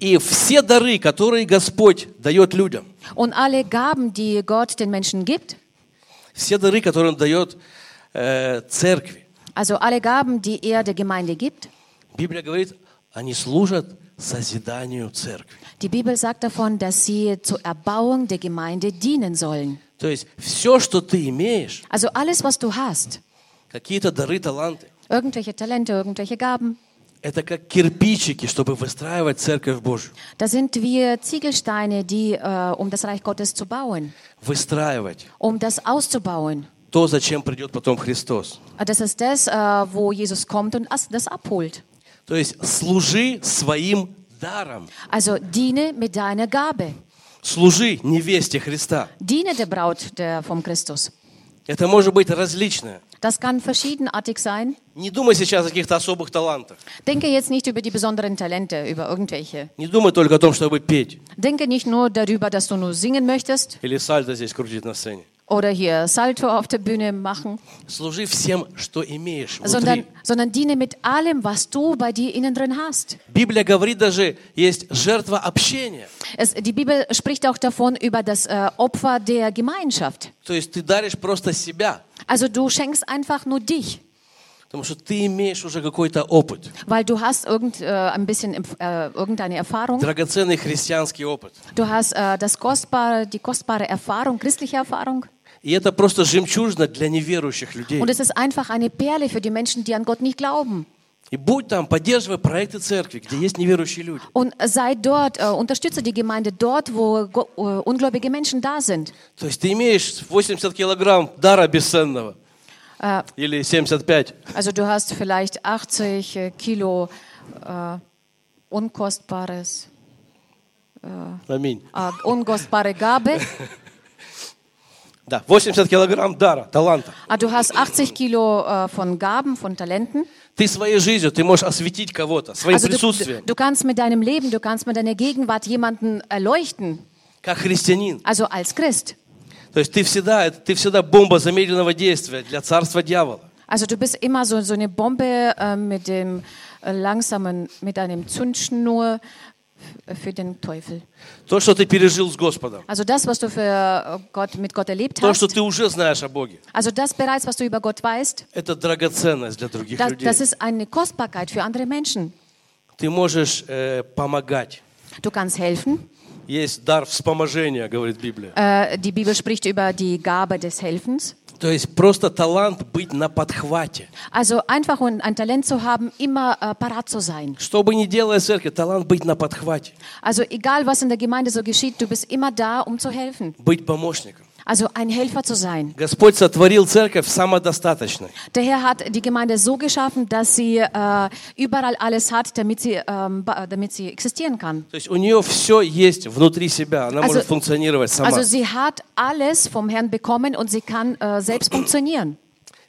Speaker 1: И все дары, которые Господь дает людям,
Speaker 2: Und alle Gaben, die Gott den Menschen gibt,
Speaker 1: все дары, которые Он дает э, церкви,
Speaker 2: also alle Gaben, die er der Gemeinde gibt,
Speaker 1: Библия говорит, они служат созиданию церкви.
Speaker 2: die Bibel sagt davon, dass sie zur Erbauung der Gemeinde dienen sollen.
Speaker 1: То есть все, что ты имеешь,
Speaker 2: Also alles, was du hast,
Speaker 1: какие-то дары, таланты,
Speaker 2: irgendwelche Talente, irgendwelche Gaben,
Speaker 1: это как кирпичики, чтобы выстраивать церковь Божью.
Speaker 2: das sind wie Ziegelsteine, die, äh, um das Reich Gottes zu bauen,
Speaker 1: Выстраивать
Speaker 2: um das auszubauen.
Speaker 1: то, зачем придет потом Христос.
Speaker 2: Das ist das, äh, wo Jesus kommt und as- das abholt.
Speaker 1: То есть служи своим даром.
Speaker 2: Also diene mit deiner Gabe.
Speaker 1: Служи невесте Христа.
Speaker 2: Diene der Braut der, vom Christus.
Speaker 1: Это может быть различное.
Speaker 2: Das kann verschiedenartig sein.
Speaker 1: Не думай сейчас о каких-то особых талантах.
Speaker 2: Denke jetzt nicht über die besonderen Talente, über irgendwelche.
Speaker 1: Не думай только о том, чтобы петь.
Speaker 2: Denke nicht nur darüber, dass du nur singen möchtest
Speaker 1: Или сальто здесь крутить на сцене.
Speaker 2: oder hier Salto auf der Bühne machen,
Speaker 1: Служи всем, что имеешь
Speaker 2: sondern,
Speaker 1: внутри.
Speaker 2: sondern diene mit allem, was du bei dir innen drin hast.
Speaker 1: Библия говорит даже, есть жертва общения.
Speaker 2: Es, die Bibel spricht auch davon über das äh, Opfer der Gemeinschaft.
Speaker 1: То есть ты даришь просто себя,
Speaker 2: Also du schenkst einfach nur dich,
Speaker 1: потому что ты имеешь уже какой-то опыт.
Speaker 2: weil du hast irgend, äh, ein bisschen äh, irgendeine Erfahrung.
Speaker 1: Драгоценный христианский опыt.
Speaker 2: Du hast äh, das kostbare, die kostbare Erfahrung, christliche Erfahrung.
Speaker 1: И это просто жемчужина для неверующих людей.
Speaker 2: Und es ist einfach eine Perle für die Menschen, die an Gott nicht glauben.
Speaker 1: И будь там, поддерживай проекты церкви, где есть неверующие люди.
Speaker 2: Und sei dort, äh, unterstütze die Gemeinde dort, wo äh, ungläubige Menschen da sind.
Speaker 1: То есть ты имеешь 80 килограмм дара бесценного.
Speaker 2: Äh,
Speaker 1: Или 75.
Speaker 2: also du hast vielleicht 80 äh, Kilo äh, unkostbares,
Speaker 1: Аминь.
Speaker 2: äh, unkostbare Gabe.
Speaker 1: Да, 80 килограмм дара, таланта.
Speaker 2: Ah, du hast 80 Kilo äh, von Gaben, von Talenten.
Speaker 1: Ты своей жизнью, ты можешь осветить кого-то, своим
Speaker 2: Also du,
Speaker 1: присутствием,
Speaker 2: du kannst mit deinem Leben, du kannst mit deiner Gegenwart jemanden erleuchten.
Speaker 1: как христианин.
Speaker 2: Also als Christ.
Speaker 1: То есть ты всегда, это- ты всегда бомба замедленного действия для царства дьявола.
Speaker 2: Also du bist immer so, so eine Bombe äh, mit dem äh, langsamen, mit einem Zündschnur f- für den Teufel.
Speaker 1: То, что ты пережил с Господом.
Speaker 2: Also das, was du für äh, Gott, mit Gott erlebt
Speaker 1: То, что
Speaker 2: hast.
Speaker 1: ты уже знаешь о Боге.
Speaker 2: Also das bereits, was du über Gott weißt.
Speaker 1: Это драгоценность для других
Speaker 2: Das,
Speaker 1: людей.
Speaker 2: das ist eine Kostbarkeit für andere Menschen.
Speaker 1: Ты можешь э, помогать.
Speaker 2: Du kannst helfen.
Speaker 1: Есть дар вспоможения, говорит Библия.
Speaker 2: Äh, die Bibel spricht über die Gabe des Helfens.
Speaker 1: То есть просто талант быть на подхвате.
Speaker 2: Also einfach ein, ein Talent zu haben, immer äh, parat zu sein.
Speaker 1: Что бы ни делала церковь, талант быть на подхвате.
Speaker 2: Also egal, was in der Gemeinde so geschieht, du bist immer da, um zu helfen.
Speaker 1: Быть помощником.
Speaker 2: Also ein Helfer zu sein.
Speaker 1: Господь сотворил церковь самодостаточной.
Speaker 2: Der Herr hat die Gemeinde so geschaffen, dass sie äh, überall alles hat, damit sie, ähm, ba- damit sie existieren kann.
Speaker 1: То есть у нее все есть внутри себя. Она
Speaker 2: Also-
Speaker 1: может функционировать сама.
Speaker 2: Also sie hat alles vom Herrn bekommen und sie kann äh, selbst funktionieren.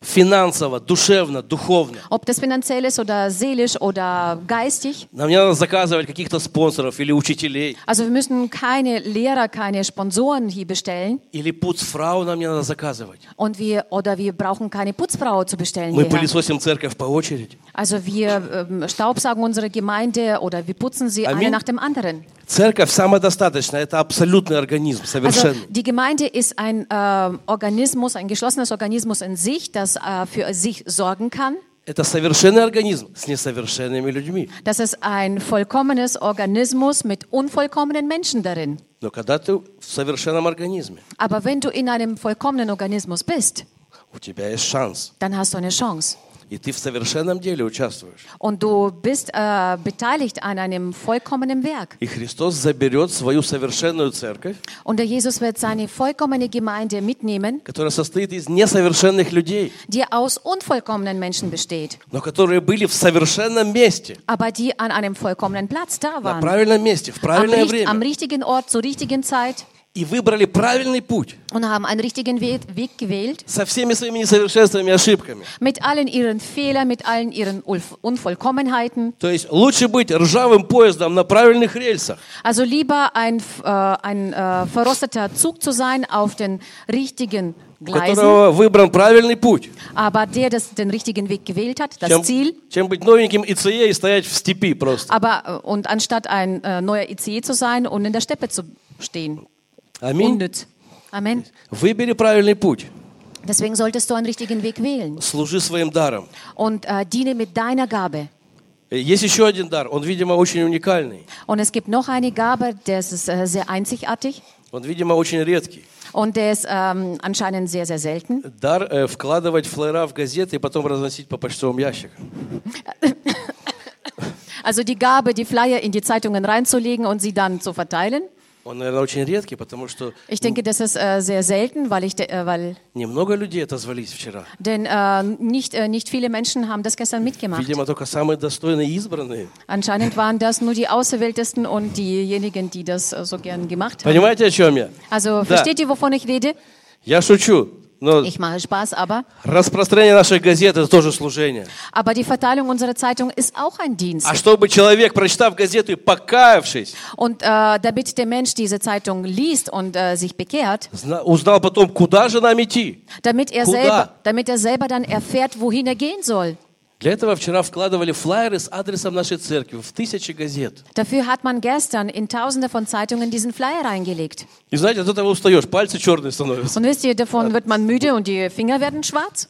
Speaker 1: Финансово, душевно, духовно.
Speaker 2: Ob das finanziell ist oder seelisch oder geistig.
Speaker 1: Нам не надо заказывать каких-то спонсоров или учителей.
Speaker 2: Also wir müssen keine Lehrer, keine Sponsoren hier bestellen.
Speaker 1: Или пуцфрау нам не надо заказывать.
Speaker 2: Und wir, oder wir brauchen keine Putzfrau zu bestellen.
Speaker 1: Мы
Speaker 2: hierher.
Speaker 1: пылесосим церковь по очереди.
Speaker 2: Also wir ähm, staubsaugen unsere Gemeinde oder wir putzen sie
Speaker 1: Amen.
Speaker 2: eine nach dem anderen.
Speaker 1: Церковь самодостаточная. Это абсолютный организм,
Speaker 2: Also
Speaker 1: совершенный.
Speaker 2: die Gemeinde ist ein äh, Organismus, ein geschlossenes Organismus in sich, das äh, für sich sorgen kann.
Speaker 1: Это совершенный организм с несовершенными людьми.
Speaker 2: Das ist ein vollkommenes Organismus mit unvollkommenen Menschen darin.
Speaker 1: Но когда ты в совершенном организме,
Speaker 2: Aber wenn du in einem vollkommenen Organismus bist,
Speaker 1: у тебя есть шанс.
Speaker 2: dann hast du eine Chance.
Speaker 1: И ты в совершенном деле участвуешь.
Speaker 2: Und du bist äh, beteiligt an einem vollkommenen Werk.
Speaker 1: И Христос заберет свою совершенную церковь,
Speaker 2: Und der Jesus wird seine vollkommene Gemeinde mitnehmen,
Speaker 1: которая состоит из несовершенных людей,
Speaker 2: die aus unvollkommenen Menschen besteht,
Speaker 1: но которые были в совершенном месте,
Speaker 2: aber die an einem vollkommenen Platz da
Speaker 1: на правильном месте, в правильное
Speaker 2: am
Speaker 1: время.
Speaker 2: richtigen Ort zur richtigen Zeit
Speaker 1: И выбрали правильный путь
Speaker 2: und haben einen richtigen We Weg gewählt.
Speaker 1: со всеми своими несовершенствами и ошибками.
Speaker 2: Mit allen ihren Fehlern, mit allen ihren Ulf- Unvollkommenheiten.
Speaker 1: То есть лучше быть ржавым поездом на правильных рельсах,
Speaker 2: Also lieber ein, f- äh, ein äh, verrosteter Zug zu sein auf den richtigen
Speaker 1: у
Speaker 2: Gleisen,
Speaker 1: которого выбран правильный путь,
Speaker 2: aber der das, den richtigen Weg gewählt hat, das
Speaker 1: чем,
Speaker 2: Ziel.
Speaker 1: чем быть новеньким ИЦЕ и стоять в степи просто.
Speaker 2: Aber äh, und anstatt ein äh, neuer ICE zu sein und in der Steppe zu stehen.
Speaker 1: Аминь.
Speaker 2: Unnütz. Amen.
Speaker 1: Выбери правильный путь.
Speaker 2: Deswegen solltest du einen richtigen Weg wählen
Speaker 1: Служи своим даром.
Speaker 2: und äh, diene mit deiner Gabe.
Speaker 1: Э, Есть еще один дар, он, видимо, очень уникальный.
Speaker 2: Und es gibt noch eine Gabe, der ist äh, sehr einzigartig
Speaker 1: Он, видимо, очень редкий.
Speaker 2: und der ist ähm, anscheinend sehr, sehr selten.
Speaker 1: Дар э, вкладывать флера в газеты и потом разносить по почтовым ящикам.
Speaker 2: Also die Gabe, die Flyer in die Zeitungen reinzulegen und sie dann zu verteilen.
Speaker 1: Он, наверное, очень редкий, потому что
Speaker 2: Ich denke, das ist äh, sehr selten, weil, ich, de- äh, weil
Speaker 1: немного людей отозвались вчера.
Speaker 2: denn äh, nicht, äh, nicht viele Menschen haben das gestern mitgemacht.
Speaker 1: Видимо, только самые достойные и избранные.
Speaker 2: Anscheinend waren das nur die Auserwähltesten und diejenigen, die das äh, so gern gemacht haben.
Speaker 1: Понимаете, о чем я?
Speaker 2: Also versteht ihr, wovon ich rede?
Speaker 1: Я шучу, Но
Speaker 2: Ich mache Spaß, aber,
Speaker 1: распространение наших газет – это тоже служение.
Speaker 2: aber die Verteilung unserer Zeitung ist auch ein Dienst.
Speaker 1: А чтобы человек, прочитав газету и покаявшись,
Speaker 2: Und äh, damit der Mensch diese Zeitung liest und äh, sich bekehrt,
Speaker 1: зна- узнал потом, куда же нам идти.
Speaker 2: damit er,
Speaker 1: Куда?
Speaker 2: selber, damit er selber dann erfährt, wohin er gehen soll.
Speaker 1: Для этого вчера вкладывали флайеры с адресом нашей церкви в тысячи газет.
Speaker 2: Dafür hat man gestern in tausende von Zeitungen diesen Flyer reingelegt.
Speaker 1: И знаете, от этого устаешь, пальцы черные становятся.
Speaker 2: Und wisst ihr, davon wird man müde und die Finger werden schwarz.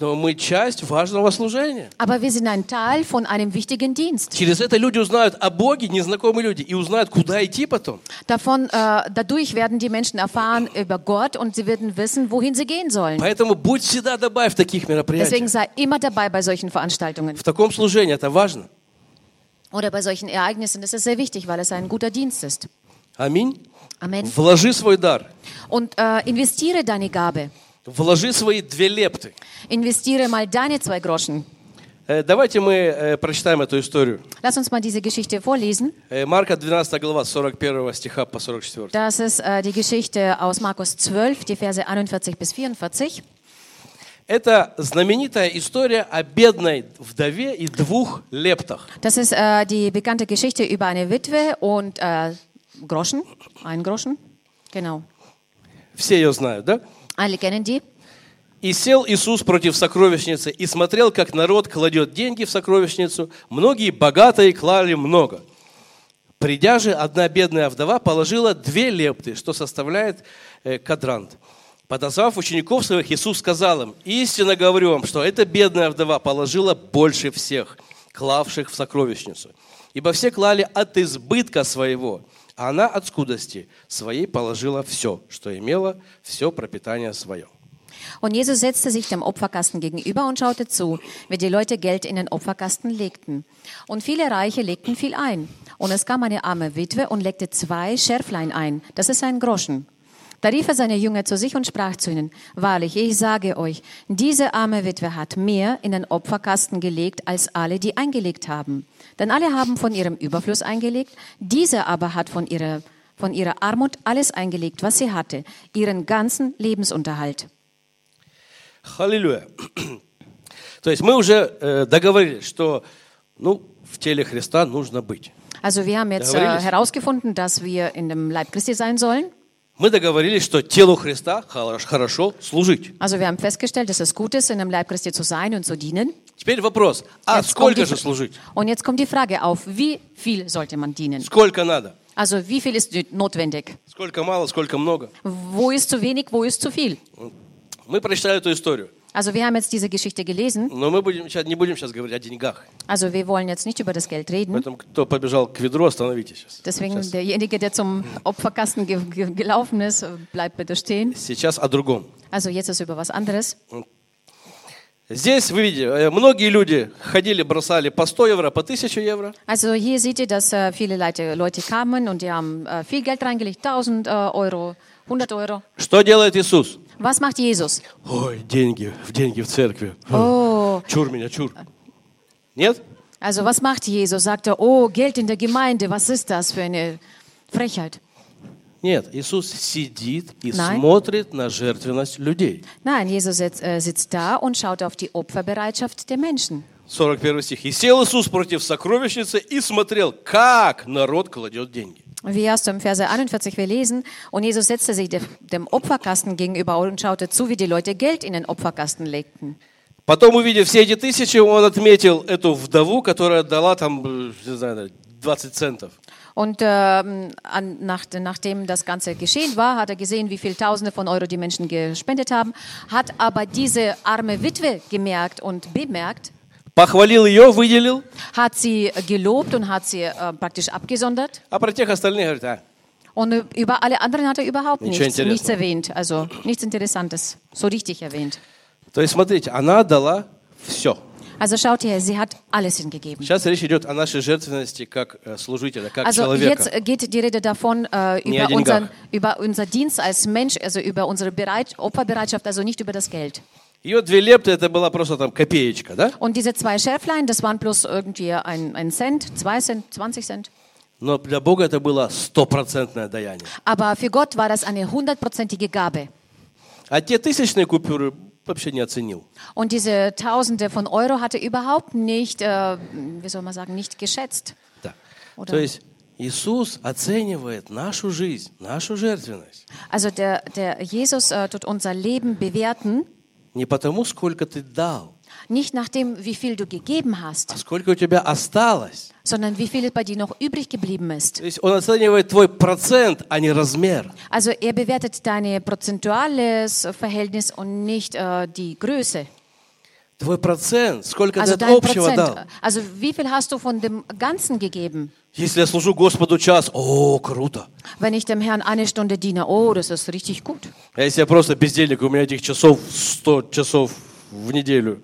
Speaker 1: Но мы часть важного служения.
Speaker 2: Aber wir sind ein Teil von einem wichtigen Dienst.
Speaker 1: Через это люди узнают о Боге, незнакомые люди, и узнают, куда идти потом.
Speaker 2: Davon, äh, dadurch werden die Menschen erfahren über Gott und sie werden wissen, wohin sie gehen sollen.
Speaker 1: Поэтому будь всегда dabei в таких мероприятиях.
Speaker 2: Deswegen sei immer dabei bei solchen Veranstaltungen
Speaker 1: В таком служении это важно.
Speaker 2: oder bei solchen Ereignissen. Das ist sehr wichtig, weil es ein guter Dienst ist.
Speaker 1: Аминь.
Speaker 2: Amen.
Speaker 1: Вложи свой дар.
Speaker 2: Und äh, investiere deine Gabe.
Speaker 1: Вложи свои две лепты.
Speaker 2: Investiere mal deine zwei Groschen.
Speaker 1: Э, Давайте мы э, прочитаем эту историю.
Speaker 2: Lass uns mal diese Geschichte vorlesen.
Speaker 1: Э, Марка 12 глава, с 41 стиха по 44.
Speaker 2: Das ist äh, die Geschichte aus Markus 12, die Verse 41 bis 44.
Speaker 1: Это знаменитая история о бедной вдове и двух лептах.
Speaker 2: Das ist äh, die bekannte Geschichte über eine Witwe und äh, Groschen, einen Groschen. Genau.
Speaker 1: Все ее знают, да?
Speaker 2: Alle kennen.
Speaker 1: И сел Иисус против сокровищницы и смотрел, как народ кладет деньги в сокровищницу. Многие богатые клали много. Придя же, одна бедная вдова положила две лепты, что составляет э, кадрант. Подозвав учеников своих, Иисус сказал им, «Истинно говорю вам, что эта бедная вдова положила больше всех, клавших в сокровищницу. Ибо все клали от избытка своего, она от скудости своей положила все, что имела, все пропитание свое».
Speaker 2: Und Jesus setzte sich dem Opferkasten gegenüber und schaute zu, wie die Leute Geld in den Opferkasten legten. Und viele Reiche legten viel ein. Und es kam eine arme Witwe und legte zwei Schärflein ein. Das ist ein Groschen. Da rief er seine Jünger zu sich und sprach zu ihnen, Wahrlich, ich sage euch, diese arme Witwe hat mehr in den Opferkasten gelegt, als alle, die eingelegt haben. Denn alle haben von ihrem Überfluss eingelegt, diese aber hat von ihrer, von ihrer Armut alles eingelegt, was sie hatte, ihren ganzen Lebensunterhalt.
Speaker 1: Халилюя. То есть мы уже э, договорились, что ну, в теле Христа нужно быть.
Speaker 2: Also wir haben jetzt äh,
Speaker 1: Договорились?
Speaker 2: herausgefunden, dass wir in dem Leib Christi sein sollen.
Speaker 1: Мы договорились, что телу Христа хорош- хорошо служить.
Speaker 2: Also wir haben festgestellt, dass es gut ist, in dem Leib Christi zu sein und zu dienen.
Speaker 1: Теперь вопрос, а
Speaker 2: Jetzt
Speaker 1: сколько же служить?
Speaker 2: Und jetzt kommt die Frage auf, wie viel sollte man dienen?
Speaker 1: Сколько надо?
Speaker 2: Also wie viel ist notwendig?
Speaker 1: Сколько мало, сколько много?
Speaker 2: Wo ist zu wenig, wo ist zu viel?
Speaker 1: Мы прочитали эту историю,
Speaker 2: Also wir haben jetzt diese Geschichte gelesen.
Speaker 1: но мы будем, сейчас, не будем сейчас говорить о деньгах.
Speaker 2: Also wir wollen jetzt nicht über das Geld reden.
Speaker 1: Поэтому кто побежал к ведру, остановитесь сейчас.
Speaker 2: Deswegen
Speaker 1: Сейчас,
Speaker 2: derjenige, der zum Opferkasten ge ge gelaufen ist, bleibt bitte stehen.
Speaker 1: сейчас о другом.
Speaker 2: Also jetzt ist über was anderes.
Speaker 1: Здесь, вы видите, э, многие люди ходили, бросали по 100 евро, по 1000 евро.
Speaker 2: Also hier seht ihr, dass äh, viele Leute, Leute kamen und die haben äh, viel Geld reingelegt, 1000 äh, Euro, 100 Euro.
Speaker 1: Что делает Иисус?
Speaker 2: Was macht Jesus?
Speaker 1: Ой, деньги, в деньги в церкви.
Speaker 2: Oh,
Speaker 1: Чур меня, чур. Нет?
Speaker 2: also was macht Jesus? Sagt er, oh, Geld in der Gemeinde, was ist das für eine Frechheit?
Speaker 1: Нет, Иисус сидит и
Speaker 2: Nein.
Speaker 1: смотрит на жертвенность людей.
Speaker 2: Nein, Jesus sitzt, äh, sitzt da und schaut auf die Opferbereitschaft der Menschen.
Speaker 1: 41 стих. «И сел Иисус против сокровищницы и смотрел, как народ кладет деньги».
Speaker 2: Wie erst im Verse 41 wir lesen, und Jesus setzte sich de- dem Opferkasten gegenüber und schaute zu, wie die Leute Geld in den Opferkasten legten.
Speaker 1: Потом, увидев все эти тысячи, он отметил эту вдову, которая дала там, э, не знаю, 20 центов.
Speaker 2: Und ähm, an, nach, nachdem das Ganze geschehen war, hat er gesehen, wie viel Tausende von Euro die Menschen gespendet haben, hat aber diese arme Witwe gemerkt und bemerkt,
Speaker 1: Похвалил ее, выделил,
Speaker 2: hat sie gelobt und hat sie äh, praktisch abgesondert.
Speaker 1: а про тех остальных говорит, а,
Speaker 2: Und äh, über alle anderen hat er überhaupt
Speaker 1: Ничего
Speaker 2: nichts,
Speaker 1: интересного.
Speaker 2: nichts erwähnt. Also nichts Interessantes, so richtig erwähnt.
Speaker 1: То есть, смотрите, она дала все.
Speaker 2: Also schaut her, sie hat alles hingegeben.
Speaker 1: Сейчас речь идет о нашей жертвенности как э, служителя, как
Speaker 2: Also
Speaker 1: человека.
Speaker 2: jetzt geht die Rede davon äh,
Speaker 1: Nie
Speaker 2: über,
Speaker 1: о деньгах.
Speaker 2: unseren, über unser Dienst als Mensch, also über unsere Bereit Opferbereitschaft, also nicht über das Geld.
Speaker 1: Ее две лепты, это была просто там копеечка, да?
Speaker 2: Und diese zwei Schärflein, das waren bloß irgendwie ein, ein Cent, zwei Cent, 20 Cent.
Speaker 1: Но для Бога это было стопроцентное даяние.
Speaker 2: Aber für Gott war das eine hundertprozentige Gabe.
Speaker 1: А те тысячные купюры вообще не оценил.
Speaker 2: Und diese Tausende von Euro hatte überhaupt nicht, äh, wie soll man sagen, nicht geschätzt.
Speaker 1: Да.
Speaker 2: Oder-
Speaker 1: То есть Иисус оценивает нашу жизнь, нашу жертвенность.
Speaker 2: Also der, der Jesus äh, tut unser Leben bewerten,
Speaker 1: Не потому, сколько ты дал,
Speaker 2: nicht nach dem, wie viel du gegeben hast,
Speaker 1: а сколько у тебя осталось.
Speaker 2: sondern wie viel bei dir noch übrig geblieben ist.
Speaker 1: То есть Он оценивает твой процент, а не размер.
Speaker 2: Also er bewertet dein prozentuales Verhältnis und nicht äh, die Größe.
Speaker 1: Твой процент, сколько
Speaker 2: Also
Speaker 1: ты от
Speaker 2: dein
Speaker 1: общего
Speaker 2: Prozent.
Speaker 1: дал.
Speaker 2: Also wie viel hast du von dem Ganzen gegeben?
Speaker 1: Если я служу Господу час, о, круто.
Speaker 2: Wenn ich dem Herrn eine Stunde diene, oh, das ist richtig gut.
Speaker 1: А если я просто бездельник, у меня этих часов 100 часов в неделю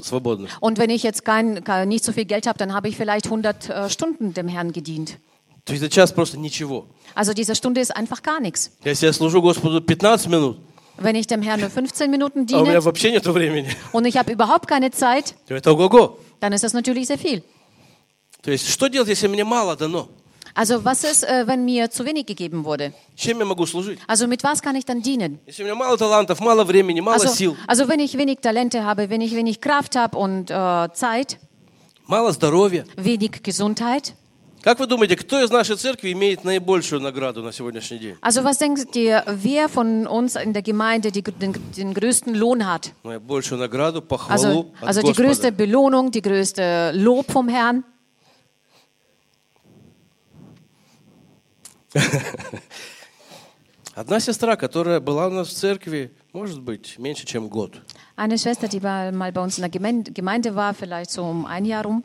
Speaker 1: свободных.
Speaker 2: Und wenn ich jetzt kein, kein, nicht so viel Geld habe, dann habe ich vielleicht 100 äh, Stunden dem Herrn gedient.
Speaker 1: То есть за час просто ничего.
Speaker 2: Also diese Stunde ist einfach gar nichts.
Speaker 1: Если я служу Господу 15 минут,
Speaker 2: Wenn ich dem Herrn nur 15 Minuten
Speaker 1: а у меня
Speaker 2: diene
Speaker 1: вообще нет времени,
Speaker 2: und ich habe überhaupt keine Zeit,
Speaker 1: то это ого-го.
Speaker 2: dann ist das natürlich sehr viel.
Speaker 1: То есть что делать, если мне мало дано?
Speaker 2: Also was ist, äh, wenn mir zu wenig gegeben wurde?
Speaker 1: Чем я могу служить?
Speaker 2: Also mit was kann ich dann dienen?
Speaker 1: Если у меня мало талантов, мало времени, мало
Speaker 2: Also,
Speaker 1: сил,
Speaker 2: also wenn ich wenig Talente habe, wenn ich wenig Kraft habe und äh, Zeit,
Speaker 1: мало здоровья.
Speaker 2: wenig Gesundheit.
Speaker 1: Как вы думаете, кто из нашей церкви имеет наибольшую награду на сегодняшний день?
Speaker 2: Also was denkt ihr, wer von uns in der Gemeinde die, den, den größten Lohn hat?
Speaker 1: Наибольшую награду, похвалу
Speaker 2: Also,
Speaker 1: от
Speaker 2: also die
Speaker 1: Господа.
Speaker 2: größte Belohnung, die größte Lob vom Herrn.
Speaker 1: Одна сестра, которая была у нас в церкви, может быть, меньше, чем год.
Speaker 2: Eine Schwester, die bei, mal bei uns in der Gemeinde, Gemeinde war, vielleicht so um ein Jahr rum.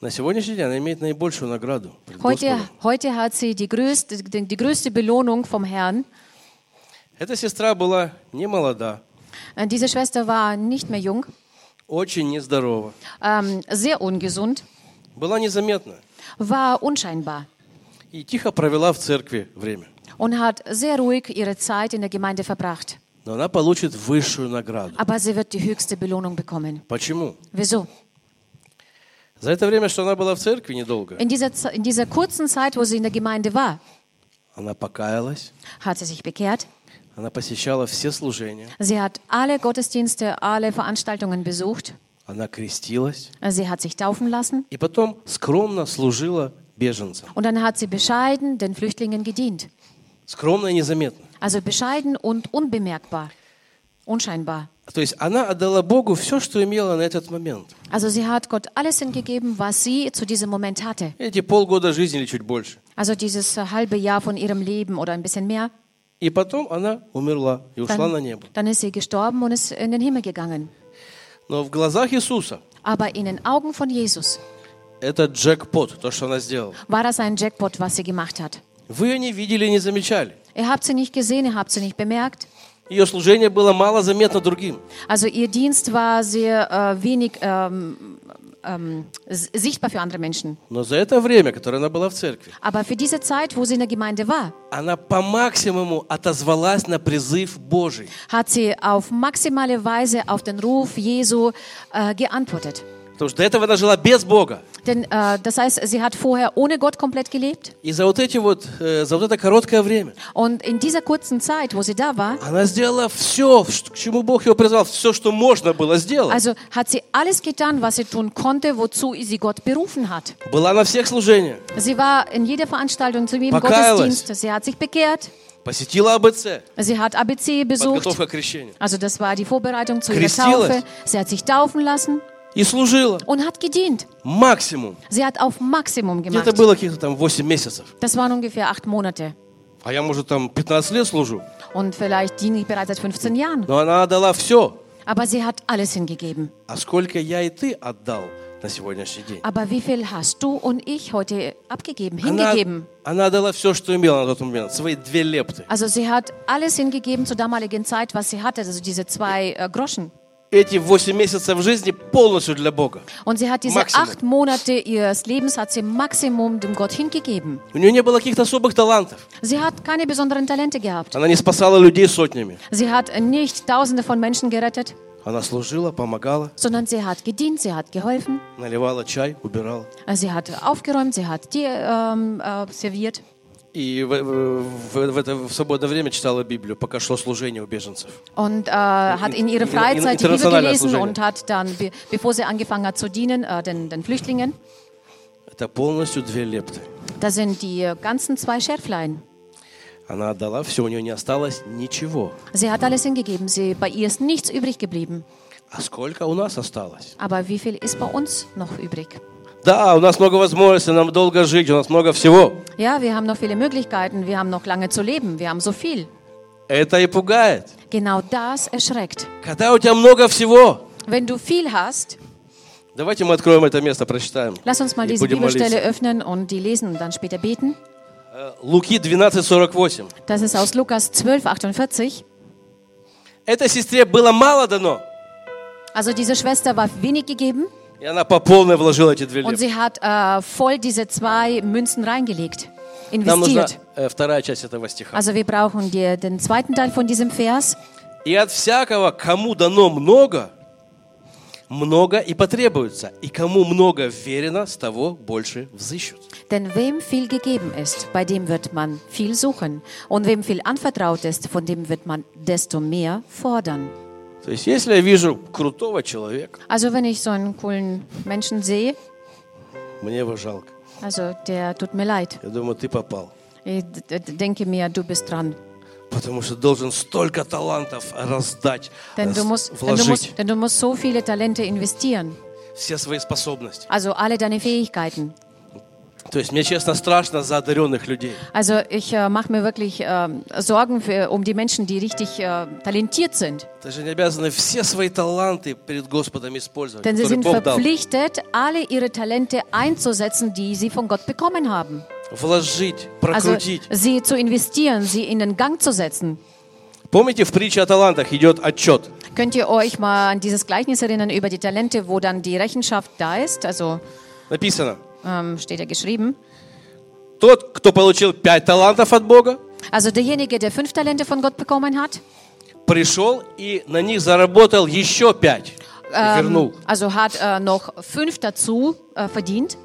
Speaker 1: На сегодняшний день она имеет наибольшую награду.
Speaker 2: Heute, heute hat sie die größte, die, größte Belohnung vom Herrn.
Speaker 1: Эта сестра была не молода,
Speaker 2: Äh, Diese Schwester war nicht mehr jung,
Speaker 1: очень нездорова,
Speaker 2: ähm, sehr ungesund,
Speaker 1: была незаметна
Speaker 2: war unscheinbar
Speaker 1: и тихо провела в церкви время.
Speaker 2: und hat sehr ruhig ihre Zeit in der Gemeinde verbracht.
Speaker 1: Но она получит высшую награду.
Speaker 2: Aber sie wird die höchste Belohnung bekommen.
Speaker 1: Почему?
Speaker 2: Wieso?
Speaker 1: За это время, что она была в церкви недолго,
Speaker 2: In dieser, Ze- in dieser kurzen Zeit, wo sie in der Gemeinde war,
Speaker 1: она покаялась,
Speaker 2: hat sie sich bekehrt.
Speaker 1: она посещала все служения,
Speaker 2: Sie hat alle Gottesdienste, alle Veranstaltungen besucht.
Speaker 1: она крестилась
Speaker 2: Sie hat sich taufen lassen
Speaker 1: и потом скромно служила беженцам.
Speaker 2: und dann hat sie bescheiden den Flüchtlingen gedient.
Speaker 1: Скромно и незаметно.
Speaker 2: Also bescheiden und unbemerkbar, unscheinbar.
Speaker 1: То есть она отдала Богу все, что имела на этот момент.
Speaker 2: Also sie hat Gott alles hingegeben, was sie zu diesem Moment hatte.
Speaker 1: Эти полгода жизни или чуть больше.
Speaker 2: Also dieses äh, halbe Jahr von ihrem Leben oder ein bisschen mehr.
Speaker 1: И потом она умерла и ушла на небо.
Speaker 2: Dann, dann ist sie gestorben und ist in den Himmel gegangen.
Speaker 1: Но в глазах Иисуса
Speaker 2: Aber in den Augen von Jesus
Speaker 1: это джекпот, то, что она сделала.
Speaker 2: war das ein Jackpot, was sie gemacht hat.
Speaker 1: Вы ее не видели и не замечали.
Speaker 2: Ihr habt sie nicht gesehen, ihr habt sie nicht bemerkt.
Speaker 1: Ее служение было мало заметно другим.
Speaker 2: Also ihr Dienst war sehr äh, wenig ähm, ähm, sichtbar für andere Menschen.
Speaker 1: Но за это время, которое она была в церкви,
Speaker 2: Aber für diese Zeit, wo sie in der Gemeinde war,
Speaker 1: она по максимуму отозвалась на призыв Божий.
Speaker 2: hat sie auf maximale Weise auf den Ruf Jesu äh, geantwortet.
Speaker 1: Потому что до этого она жила без Бога.
Speaker 2: Denn äh, das heißt, sie hat vorher ohne Gott komplett gelebt.
Speaker 1: И за вот, эти вот, э, за вот это короткое время
Speaker 2: Und in dieser kurzen Zeit, wo sie da war,
Speaker 1: она сделала все, к чему Бог ее призвал, все, что можно было сделать.
Speaker 2: also hat sie alles getan, was sie tun konnte, wozu sie Gott berufen hat.
Speaker 1: Была на всех служениях,
Speaker 2: Sie war in jeder Veranstaltung, zu jedem
Speaker 1: Покаялась.
Speaker 2: Gottesdienst. Sie hat sich bekehrt.
Speaker 1: посетила АБЦ,
Speaker 2: Sie hat ABC besucht.
Speaker 1: подготовка к крещению,
Speaker 2: Also das war die Vorbereitung zu ihrer
Speaker 1: Крестилась.
Speaker 2: Taufe. Sie hat sich taufen lassen
Speaker 1: И служила
Speaker 2: und hat gedient.
Speaker 1: максимум.
Speaker 2: Sie hat auf Maximum gemacht.
Speaker 1: было каких-то там 8 месяцев.
Speaker 2: Das waren ungefähr acht Monate.
Speaker 1: А я, может, там 15 лет служу.
Speaker 2: Und vielleicht diene ich bereits seit 15 Jahren.
Speaker 1: Но она отдала все.
Speaker 2: Aber sie hat alles hingegeben.
Speaker 1: А сколько я и ты отдал на сегодняшний день?
Speaker 2: Aber wie viel hast du und ich heute abgegeben,
Speaker 1: Она,
Speaker 2: hingegeben?
Speaker 1: она отдала все, что имела на тот момент, свои две лепты.
Speaker 2: Also sie hat alles hingegeben zur damaligen Zeit, was sie hatte, also diese zwei äh, Groschen.
Speaker 1: Эти 8 месяцев жизни полностью для Бога.
Speaker 2: Und sie hat diese
Speaker 1: Maximum.
Speaker 2: acht Monate ihres Lebens hat sie Maximum dem Gott hingegeben.
Speaker 1: У нее не было каких-то особых талантов.
Speaker 2: Sie hat keine besonderen Talente gehabt.
Speaker 1: Она не спасала людей сотнями.
Speaker 2: Sie hat nicht Tausende von Menschen gerettet,
Speaker 1: Она служила, помогала,
Speaker 2: sondern sie hat gedient, sie hat geholfen,
Speaker 1: наливала чай, убирала.
Speaker 2: sie hat aufgeräumt, sie hat dir ähm, äh, serviert.
Speaker 1: И в, в- в- в это в свободное время читала Библию, пока шло служение у беженцев.
Speaker 2: Und äh, hat in ihrer
Speaker 1: in-
Speaker 2: Freizeit die Bibel
Speaker 1: internationales
Speaker 2: gelesen
Speaker 1: служение.
Speaker 2: und hat dann, be bevor sie angefangen hat zu dienen, äh, den, den Flüchtlingen,
Speaker 1: Это полностью две лепты.
Speaker 2: da sind die äh, ganzen zwei Schärflein.
Speaker 1: Она отдала все, у нее не осталось ничего.
Speaker 2: Sie hat alles hingegeben, sie, bei ihr ist nichts übrig geblieben.
Speaker 1: А сколько у нас осталось?
Speaker 2: Aber wie viel ist bei uns noch übrig?
Speaker 1: Да, у нас много возможностей, нам долго жить, у нас много всего.
Speaker 2: Ja, wir haben noch viele Möglichkeiten, wir haben noch lange zu leben, wir haben so viel.
Speaker 1: Это и пугает.
Speaker 2: Genau das erschreckt.
Speaker 1: Когда у тебя много всего,
Speaker 2: Wenn du viel hast,
Speaker 1: Давайте мы откроем это место, прочитаем.
Speaker 2: lass uns mal
Speaker 1: И
Speaker 2: diese
Speaker 1: будем
Speaker 2: Bibelstelle
Speaker 1: молиться.
Speaker 2: öffnen und die lesen und dann später beten.
Speaker 1: Э, Луки 12:48.
Speaker 2: Das ist aus Lukas 12, 48.
Speaker 1: Этой сестре было мало дано,
Speaker 2: Also diese Schwester war wenig gegeben
Speaker 1: И она по полной вложила эти две
Speaker 2: und
Speaker 1: лепты.
Speaker 2: sie hat äh, voll diese zwei Münzen reingelegt,
Speaker 1: Нам нужна
Speaker 2: investiert.
Speaker 1: э, вторая часть этого стиха.
Speaker 2: Also wir brauchen die, den zweiten Teil von diesem Vers.
Speaker 1: И от всякого, кому дано много, много и потребуется. И кому много верено, с того больше взыщут.
Speaker 2: Denn wem viel gegeben ist, bei dem wird man viel suchen. Und wem viel anvertraut ist, von dem wird man desto mehr fordern.
Speaker 1: То есть, если я вижу крутого человека,
Speaker 2: Also wenn ich so einen coolen Menschen sehe,
Speaker 1: мне его жалко.
Speaker 2: also der tut mir leid.
Speaker 1: Я думаю, ты попал.
Speaker 2: Ich denke mir, du bist dran.
Speaker 1: Потому что должен столько талантов раздать,
Speaker 2: Denn du musst, denn du
Speaker 1: вложить
Speaker 2: musst, denn du musst so viele Talente investieren.
Speaker 1: все свои способности.
Speaker 2: Also alle deine Fähigkeiten.
Speaker 1: То есть мне честно страшно за одаренных людей.
Speaker 2: Also ich äh, mache mir wirklich äh, Sorgen für, um die Menschen, die richtig äh, talentiert sind.
Speaker 1: Ты же не обязаны все свои таланты перед Господом использовать,
Speaker 2: Denn sie
Speaker 1: которые
Speaker 2: sind
Speaker 1: Бог дал.
Speaker 2: verpflichtet, alle ihre Talente einzusetzen, die sie von Gott bekommen haben.
Speaker 1: Вложить,
Speaker 2: Also
Speaker 1: прокрутить.
Speaker 2: sie zu investieren, sie in den Gang zu setzen.
Speaker 1: Помните, в притче о талантах идет отчет.
Speaker 2: Könnt ihr euch mal an dieses Gleichnis erinnern über die Talente, wo dann die Rechenschaft da ist? Also
Speaker 1: Написано,
Speaker 2: ähm, steht ja geschrieben.
Speaker 1: тот, кто получил пять талантов от Бога,
Speaker 2: Also derjenige, der fünf Talente von Gott bekommen hat,
Speaker 1: пришел и на них заработал еще пять. И вернул.
Speaker 2: also hat äh, noch fünf dazu äh, verdient.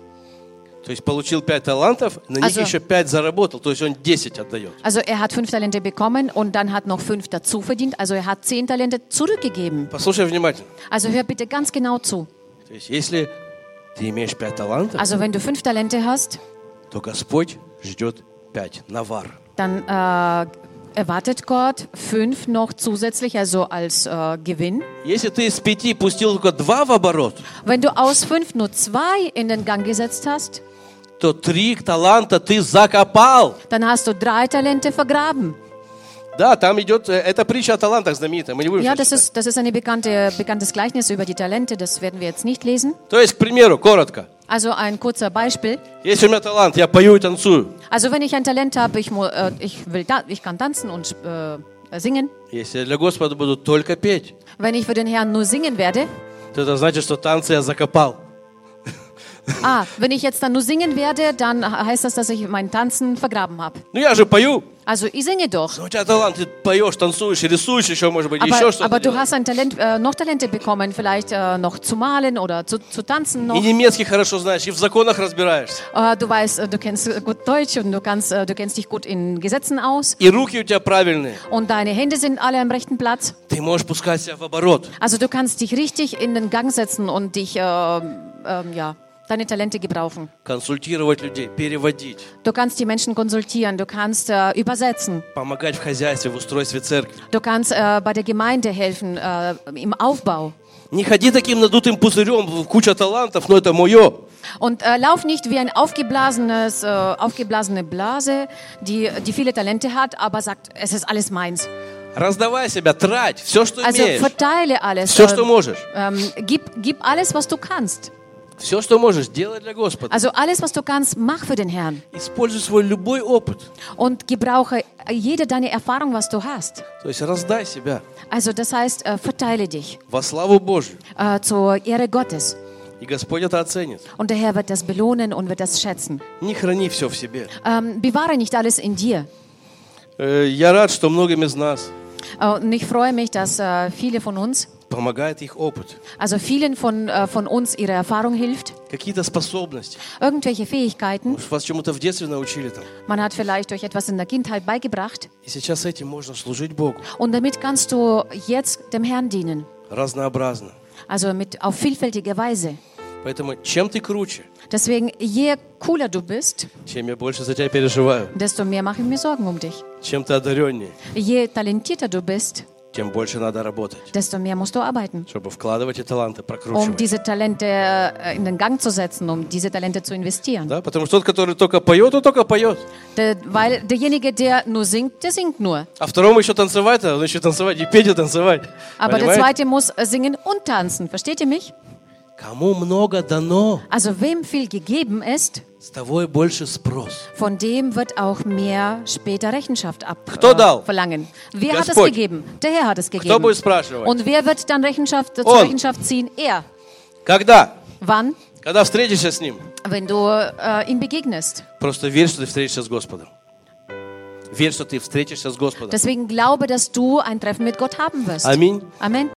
Speaker 1: То есть получил пять талантов, на них
Speaker 2: Also-
Speaker 1: еще пять заработал. То есть он 10 отдает.
Speaker 2: Also er hat fünf Talente bekommen und dann hat noch fünf dazu verdient. Also er hat zehn Talente zurückgegeben.
Speaker 1: Послушай внимательно.
Speaker 2: Also hör bitte ganz genau zu.
Speaker 1: То есть если ты имеешь пять талантов,
Speaker 2: Also wenn du fünf Talente hast,
Speaker 1: то Господь ждет пять. Навар.
Speaker 2: dann äh, erwartet Gott fünf noch zusätzlich, also als äh, Gewinn.
Speaker 1: Если ты из пяти пустил только два в оборот,
Speaker 2: Wenn du aus fünf nur zwei in den Gang gesetzt hast,
Speaker 1: то три таланта ты закопал.
Speaker 2: dann hast du drei Talente vergraben.
Speaker 1: Да, там идет, э, это притча о талантах знаменитая, мы не будем
Speaker 2: Ja, das ist, das ist ein bekannte, bekanntes Gleichnis über die Talente, das werden wir jetzt nicht lesen.
Speaker 1: То есть, к примеру, коротко.
Speaker 2: Also ein kurzer Beispiel.
Speaker 1: Если у меня талант, я пою и танцую.
Speaker 2: Also wenn ich ein Talent habe, ich, äh, ich, will da, ich kann tanzen und äh, singen.
Speaker 1: Если я для Господа буду только петь,
Speaker 2: Wenn ich für den Herrn nur singen werde,
Speaker 1: то это значит, что танцы я закопал.
Speaker 2: ah, wenn ich jetzt dann nur singen werde, dann heißt das, dass ich mein Tanzen vergraben habe.
Speaker 1: Ну я же пою.
Speaker 2: Also ich singe doch.
Speaker 1: Но у тебя талант, ты поешь, танцуешь, рисуешь еще, может быть, еще
Speaker 2: Aber,
Speaker 1: что-то.
Speaker 2: aber du
Speaker 1: делаешь.
Speaker 2: hast ein Talent, äh, noch Talente bekommen, vielleicht äh, noch zu malen oder zu, zu tanzen
Speaker 1: И
Speaker 2: noch.
Speaker 1: немецкий хорошо знаешь, и в законах разбираешься.
Speaker 2: Äh, du weißt, äh, du kennst äh, gut Deutsch und du, kannst, äh, du kennst dich gut in Gesetzen aus.
Speaker 1: И руки у тебя правильные.
Speaker 2: Und deine Hände sind alle am rechten Platz.
Speaker 1: Ты можешь пускать себя в оборот.
Speaker 2: Also du kannst dich richtig in den Gang setzen und dich, äh, ähm, ja, deine Talente gebrauchen.
Speaker 1: Консультировать людей, переводить,
Speaker 2: Du kannst die Menschen konsultieren, du kannst äh, übersetzen,
Speaker 1: помогать в хозяйстве, в устройстве церкви.
Speaker 2: du kannst äh, bei der Gemeinde helfen, äh, im Aufbau.
Speaker 1: Не ходи таким надутым пузырем, куча талантов, но это мое.
Speaker 2: Und äh, lauf nicht wie ein aufgeblasenes, äh, aufgeblasene Blase, die, die viele Talente hat, aber sagt, es ist alles meins.
Speaker 1: Раздавай себя, трать, все, что
Speaker 2: Also
Speaker 1: имеешь,
Speaker 2: verteile alles.
Speaker 1: все, что
Speaker 2: Äh,
Speaker 1: можешь.
Speaker 2: ähm, gib, gib alles, was du kannst.
Speaker 1: Все, что можешь, делай для Господа.
Speaker 2: Also alles, was du kannst, mach für den Herrn.
Speaker 1: Используй свой любой опыт.
Speaker 2: Und gebrauche jede deine Erfahrung, was du hast.
Speaker 1: То есть раздай себя
Speaker 2: Also das heißt, äh, verteile dich
Speaker 1: во славу Божью.
Speaker 2: äh, zur Ehre Gottes.
Speaker 1: И Господь это оценит.
Speaker 2: Und der Herr wird das belohnen und wird das schätzen.
Speaker 1: Не храни все в себе.
Speaker 2: Ähm, bewahre nicht alles in dir.
Speaker 1: Э, Я рад, что многим из нас
Speaker 2: Äh, und ich freue mich, dass äh, viele von uns,
Speaker 1: помогает их опыт.
Speaker 2: also vielen von, äh, von uns ihre Erfahrung hilft,
Speaker 1: Какие-то способности.
Speaker 2: irgendwelche Fähigkeiten.
Speaker 1: Может, вас чему-то в детстве научили там.
Speaker 2: Man hat vielleicht euch etwas in der Kindheit beigebracht.
Speaker 1: И сейчас этим можно служить Богу.
Speaker 2: Und damit kannst du jetzt dem Herrn dienen.
Speaker 1: Разнообразно.
Speaker 2: Also mit, auf vielfältige Weise.
Speaker 1: Поэтому чем ты круче,
Speaker 2: Deswegen, je cooler du bist,
Speaker 1: чем я больше за тебя переживаю.
Speaker 2: desto mehr mache ich mir Sorgen um dich.
Speaker 1: Чем ты одареннее,
Speaker 2: Je talentierter du bist,
Speaker 1: тем больше надо работать,
Speaker 2: desto mehr musst du arbeiten,
Speaker 1: чтобы вкладывать эти таланты,
Speaker 2: um
Speaker 1: прокручивать.
Speaker 2: diese Talente äh, in den Gang zu setzen, um diese Talente zu investieren.
Speaker 1: Да, потому что тот, который только поет, он только поет.
Speaker 2: Der, weil derjenige, der nur singt, der singt nur.
Speaker 1: А второму еще танцевать, а он еще танцевать, и петь, и танцевать.
Speaker 2: Aber der
Speaker 1: Понимаете?
Speaker 2: zweite muss äh, singen und tanzen. Versteht ihr mich?
Speaker 1: Кому много дано,
Speaker 2: Also wem viel gegeben ist,
Speaker 1: с того и больше спрос.
Speaker 2: von dem wird auch mehr später Rechenschaft
Speaker 1: Кто дал?
Speaker 2: abverlangen. Wer hat es
Speaker 1: Господь.
Speaker 2: gegeben? Der Herr hat es
Speaker 1: Кто
Speaker 2: gegeben.
Speaker 1: будет спрашивать?
Speaker 2: Und wer wird dann Rechenschaft, zur
Speaker 1: Он.
Speaker 2: Rechenschaft ziehen? Er.
Speaker 1: Когда?
Speaker 2: Wann?
Speaker 1: Когда встретишься с Ним.
Speaker 2: Wenn du äh, ihm begegnest.
Speaker 1: Просто верь, что ты встретишься с Господом. Верь, что ты встретишься с Господом.
Speaker 2: Deswegen glaube, dass du ein Treffen mit Gott haben wirst.
Speaker 1: Аминь.
Speaker 2: Amen.